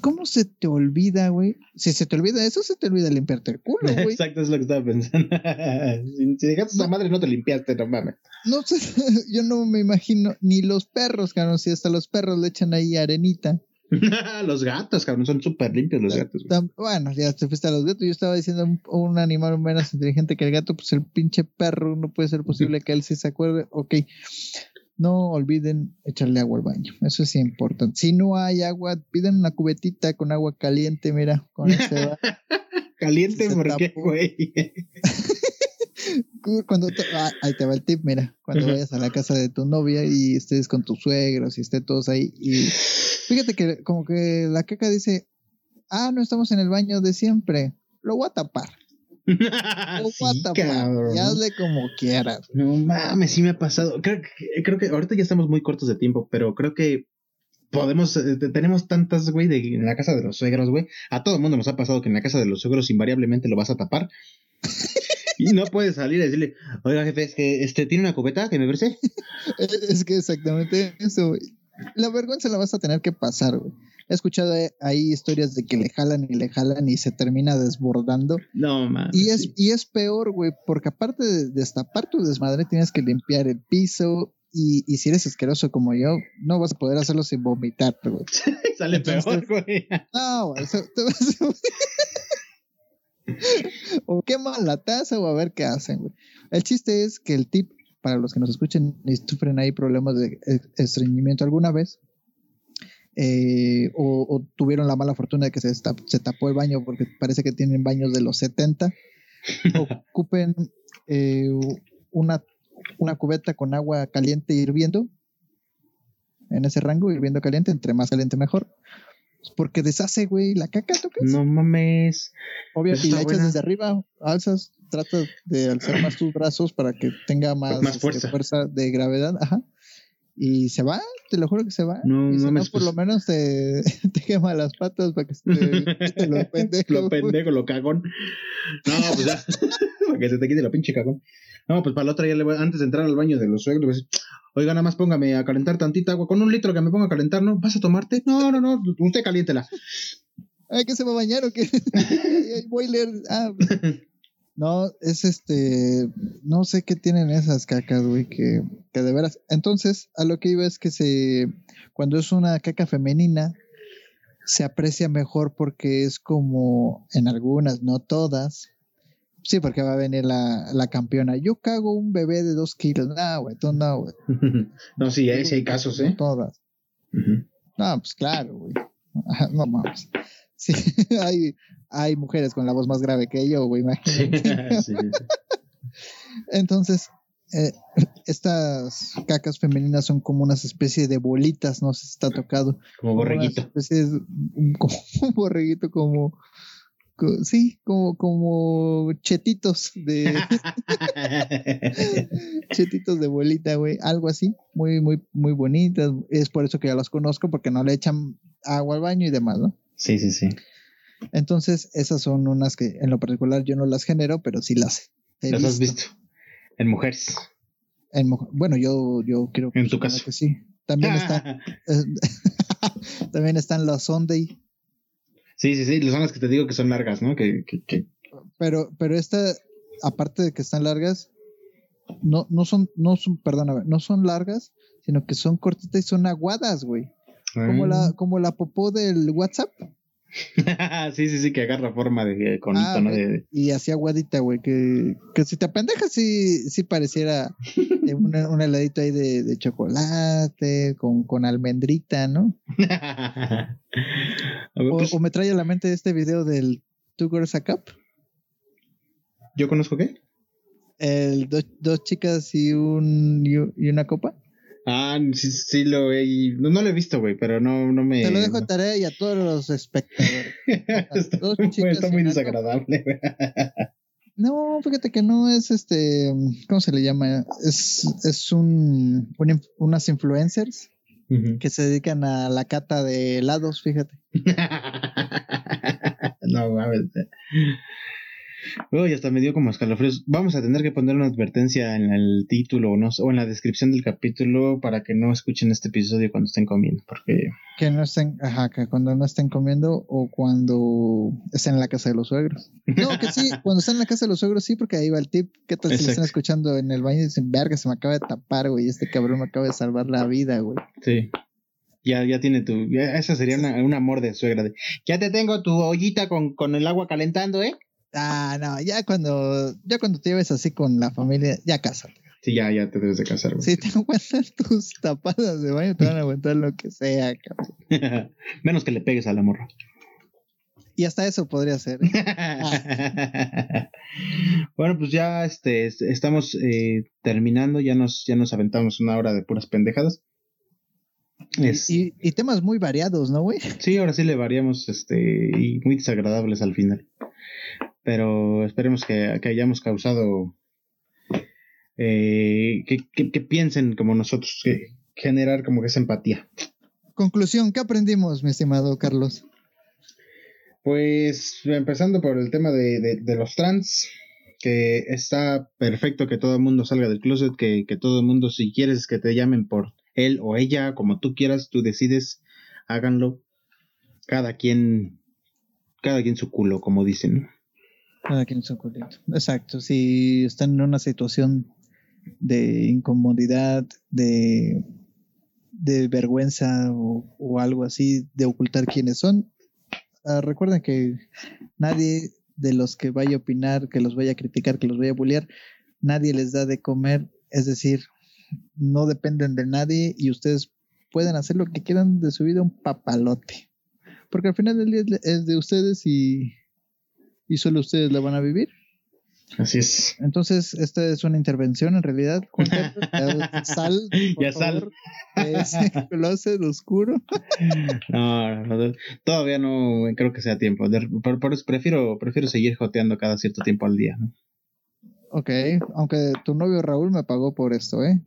¿Cómo se te olvida, güey? Si se te olvida eso, se te olvida limpiarte el culo, güey. Exacto, es lo que estaba pensando. si, dejaste a esa madre no te limpiaste, no mames. No sé, yo no me imagino, ni los perros, cabrón, si hasta los perros le echan ahí arenita. los gatos, cabrón, son súper limpios los gatos. Bueno, ya te fuiste a los gatos. Yo estaba diciendo un, un, animal menos inteligente que el gato, pues el pinche perro, no puede ser posible que él sí se acuerde. Ok no olviden echarle agua al baño. Eso es importante. Si no hay agua, piden una cubetita con agua caliente, mira, con se va. caliente, cuando ah, ahí te va el tip, mira, cuando vayas a la casa de tu novia y estés con tus suegros y estén todos ahí y fíjate que como que la caca dice, ah, no estamos en el baño de siempre, lo voy a tapar. sí, cabrón. hazle como quieras. No mames, sí me ha pasado. Creo que, creo que ahorita ya estamos muy cortos de tiempo, pero creo que podemos, eh, tenemos tantas, güey, en la casa de los suegros, güey. A todo el mundo nos ha pasado que en la casa de los suegros invariablemente lo vas a tapar. y no puedes salir y decirle, oiga, jefe, es que este tiene una cubeta que me parece. es que exactamente eso, güey. La vergüenza la vas a tener que pasar, güey. He escuchado ahí historias de que le jalan y le jalan y se termina desbordando. No, man. Y es, y es peor, güey, porque aparte de destapar tu desmadre, tienes que limpiar el piso. Y, y si eres asqueroso como yo, no vas a poder hacerlo sin vomitar, güey. Sale peor, güey. No, güey. te vas a... o queman la taza o a ver qué hacen, güey. El chiste es que el tip, para los que nos escuchen y sufren ahí problemas de estreñimiento alguna vez, eh, o, tuvieron la mala fortuna de que se, se, tapó el baño porque parece que tienen baños de los 70, ocupen eh, una, una cubeta con agua caliente hirviendo, en ese rango, hirviendo caliente, entre más caliente mejor. Porque deshace, güey, la caca, ¿tocas? No mames. Obvio, y la echas desde arriba, alzas, trata de alzar más tus brazos para que tenga más, este, fuerza. de gravedad, ajá y se va, te lo juro que se va. No, y no, por lo menos te, te, quema las patas para que se te, lo pendejo. lo pendejo, lo cagón. No, pues ya, para que se te quite lo pinche cagón. No, pues para la otra ya le voy, antes de entrar al baño de los suegros, le voy a decir, oiga, nada más póngame a calentar tantita agua, con un litro que me ponga a calentar, ¿no? ¿Vas a tomarte? No, no, no, usted caliéntela. Ay, que se va a bañar o qué? Hay boiler. Ah, No, es este, no sé qué tienen esas cacas, güey, que, que de veras. Entonces, a lo que iba es que se, cuando es una caca femenina, se aprecia mejor porque es como en algunas, no todas. Sí, porque va a venir la, la campeona. Yo cago un bebé de dos kilos. No, güey, tú no, güey. no, sí, hay, sí hay casos, ¿eh? No todas. No, pues claro, güey. No mames. Sí, hay, hay mujeres con la voz más grave que yo, güey, imagínate. Sí, sí, Entonces, eh, estas cacas femeninas son como unas especies de bolitas, no sé si está tocado. Como borreguito. como un borreguito, como, sí, como, como chetitos de chetitos de bolita, güey, algo así, muy, muy, muy bonitas. Es por eso que ya las conozco, porque no le echan agua al baño y demás, ¿no? Sí, sí, sí. Entonces, esas son unas que en lo particular yo no las genero, pero sí las he ¿Las has visto? En mujeres. En, bueno, yo, yo quiero En tu caso. Que sí. También están, también están las Sunday. Sí, sí, sí, son las que te digo que son largas, ¿no? Que, que, Pero, pero esta, aparte de que están largas, no, no son, no son, perdóname, no son largas, sino que son cortitas y son aguadas, güey. Como la, ah. como la popó del WhatsApp. sí, sí, sí, que agarra forma de con ah, Y así aguadita, güey, que, que si te apendejas sí, sí pareciera un heladito ahí de, chocolate, con, con, almendrita, ¿no? Pues o, me trae a la mente este video del Two Girls a Cup. ¿Yo conozco qué? El dos chicas y, un, y una copa. Ah, sí, sí lo he. No, no lo he visto, güey, pero no, no me. Te lo dejo a tarea y a todos los espectadores. está, muy desagradable, güey. No, fíjate que no es este. ¿Cómo se le llama? Es, es un, unas influencers que se dedican a la cata de helados, fíjate. no, mames. Uy, hasta me dio como escalofríos. Vamos a tener que poner una advertencia en el título o en la descripción del capítulo para que no escuchen este episodio cuando estén comiendo, porque... Que no estén, ajá, que cuando no estén comiendo o cuando estén en la casa de los suegros. No, que sí, cuando estén en la casa de los suegros sí, porque ahí va el tip. ¿Qué tal si están escuchando en el baño y dicen, verga, se me acaba de tapar, güey, este cabrón me acaba de salvar la vida, güey? Sí. Ya, ya tiene tu. esa sería un amor de suegra. De, ya te tengo tu ollita con, con el agua calentando, ¿eh? Ah, no, ya cuando, ya cuando te lleves así con la familia, ya cásate. Sí, ya, ya te debes de casar, güey. Si te aguantan tus tapadas de baño, te van a aguantar lo que sea, cabrón. Menos que le pegues a la morra. Y hasta eso podría ser. ¿eh? bueno, pues ya este, estamos eh, terminando, ya nos, ya nos aventamos una hora de puras pendejadas. Y, y, temas muy variados, ¿no, güey? Sí, ahora sí le variamos, este, y muy desagradables al final pero esperemos que, hayamos causado eh, que, piensen como nosotros, que generar como que esa empatía. Conclusión, ¿qué aprendimos, mi estimado Carlos? Pues empezando por el tema de, los trans, que está perfecto que todo el mundo salga del closet, que, que todo el mundo, si quieres que te llamen por él o ella, como tú quieras, tú decides, háganlo. Cada quien, cada quien su culo, como dicen. Cada quien su Exacto. Si están en una situación de incomodidad, de, de vergüenza o, algo así, de ocultar quiénes son, ah, recuerden que nadie de los que vaya a opinar, que los vaya a criticar, que los vaya a bullear, nadie les da de comer, es decir, no dependen de nadie y ustedes pueden hacer lo que quieran de su vida un papalote. Porque al final del día es de ustedes y y solo ustedes la van a vivir. Así es. Entonces, esta es una intervención en realidad. sal. ya sal. Ese closet oscuro. no, no, todavía no creo que sea tiempo. Por, eso prefiero, prefiero seguir joteando cada cierto tiempo al día. ¿no? Ok, aunque tu novio Raúl me pagó por esto, ¿eh?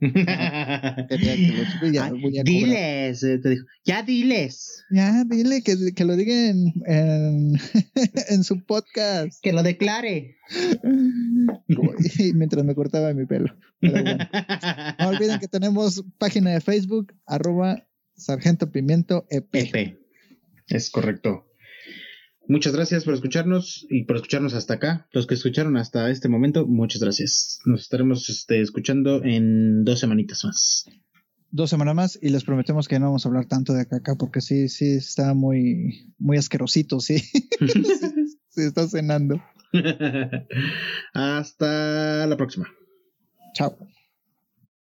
ya, diles, eh, te dijo, ya diles. Ya, dile que, que lo diga en, en, su podcast. Que lo declare. mientras me cortaba mi pelo. No olviden que tenemos página de Facebook, arroba Sargento Pimiento EP. EP. Es correcto. Muchas gracias por escucharnos y por escucharnos hasta acá. Los que escucharon hasta este momento, muchas gracias. Nos estaremos este, escuchando en dos semanitas más. Dos semanas más y les prometemos que no vamos a hablar tanto de caca porque sí, sí está muy, muy asquerosito, sí. sí, está cenando. hasta la próxima. Chao.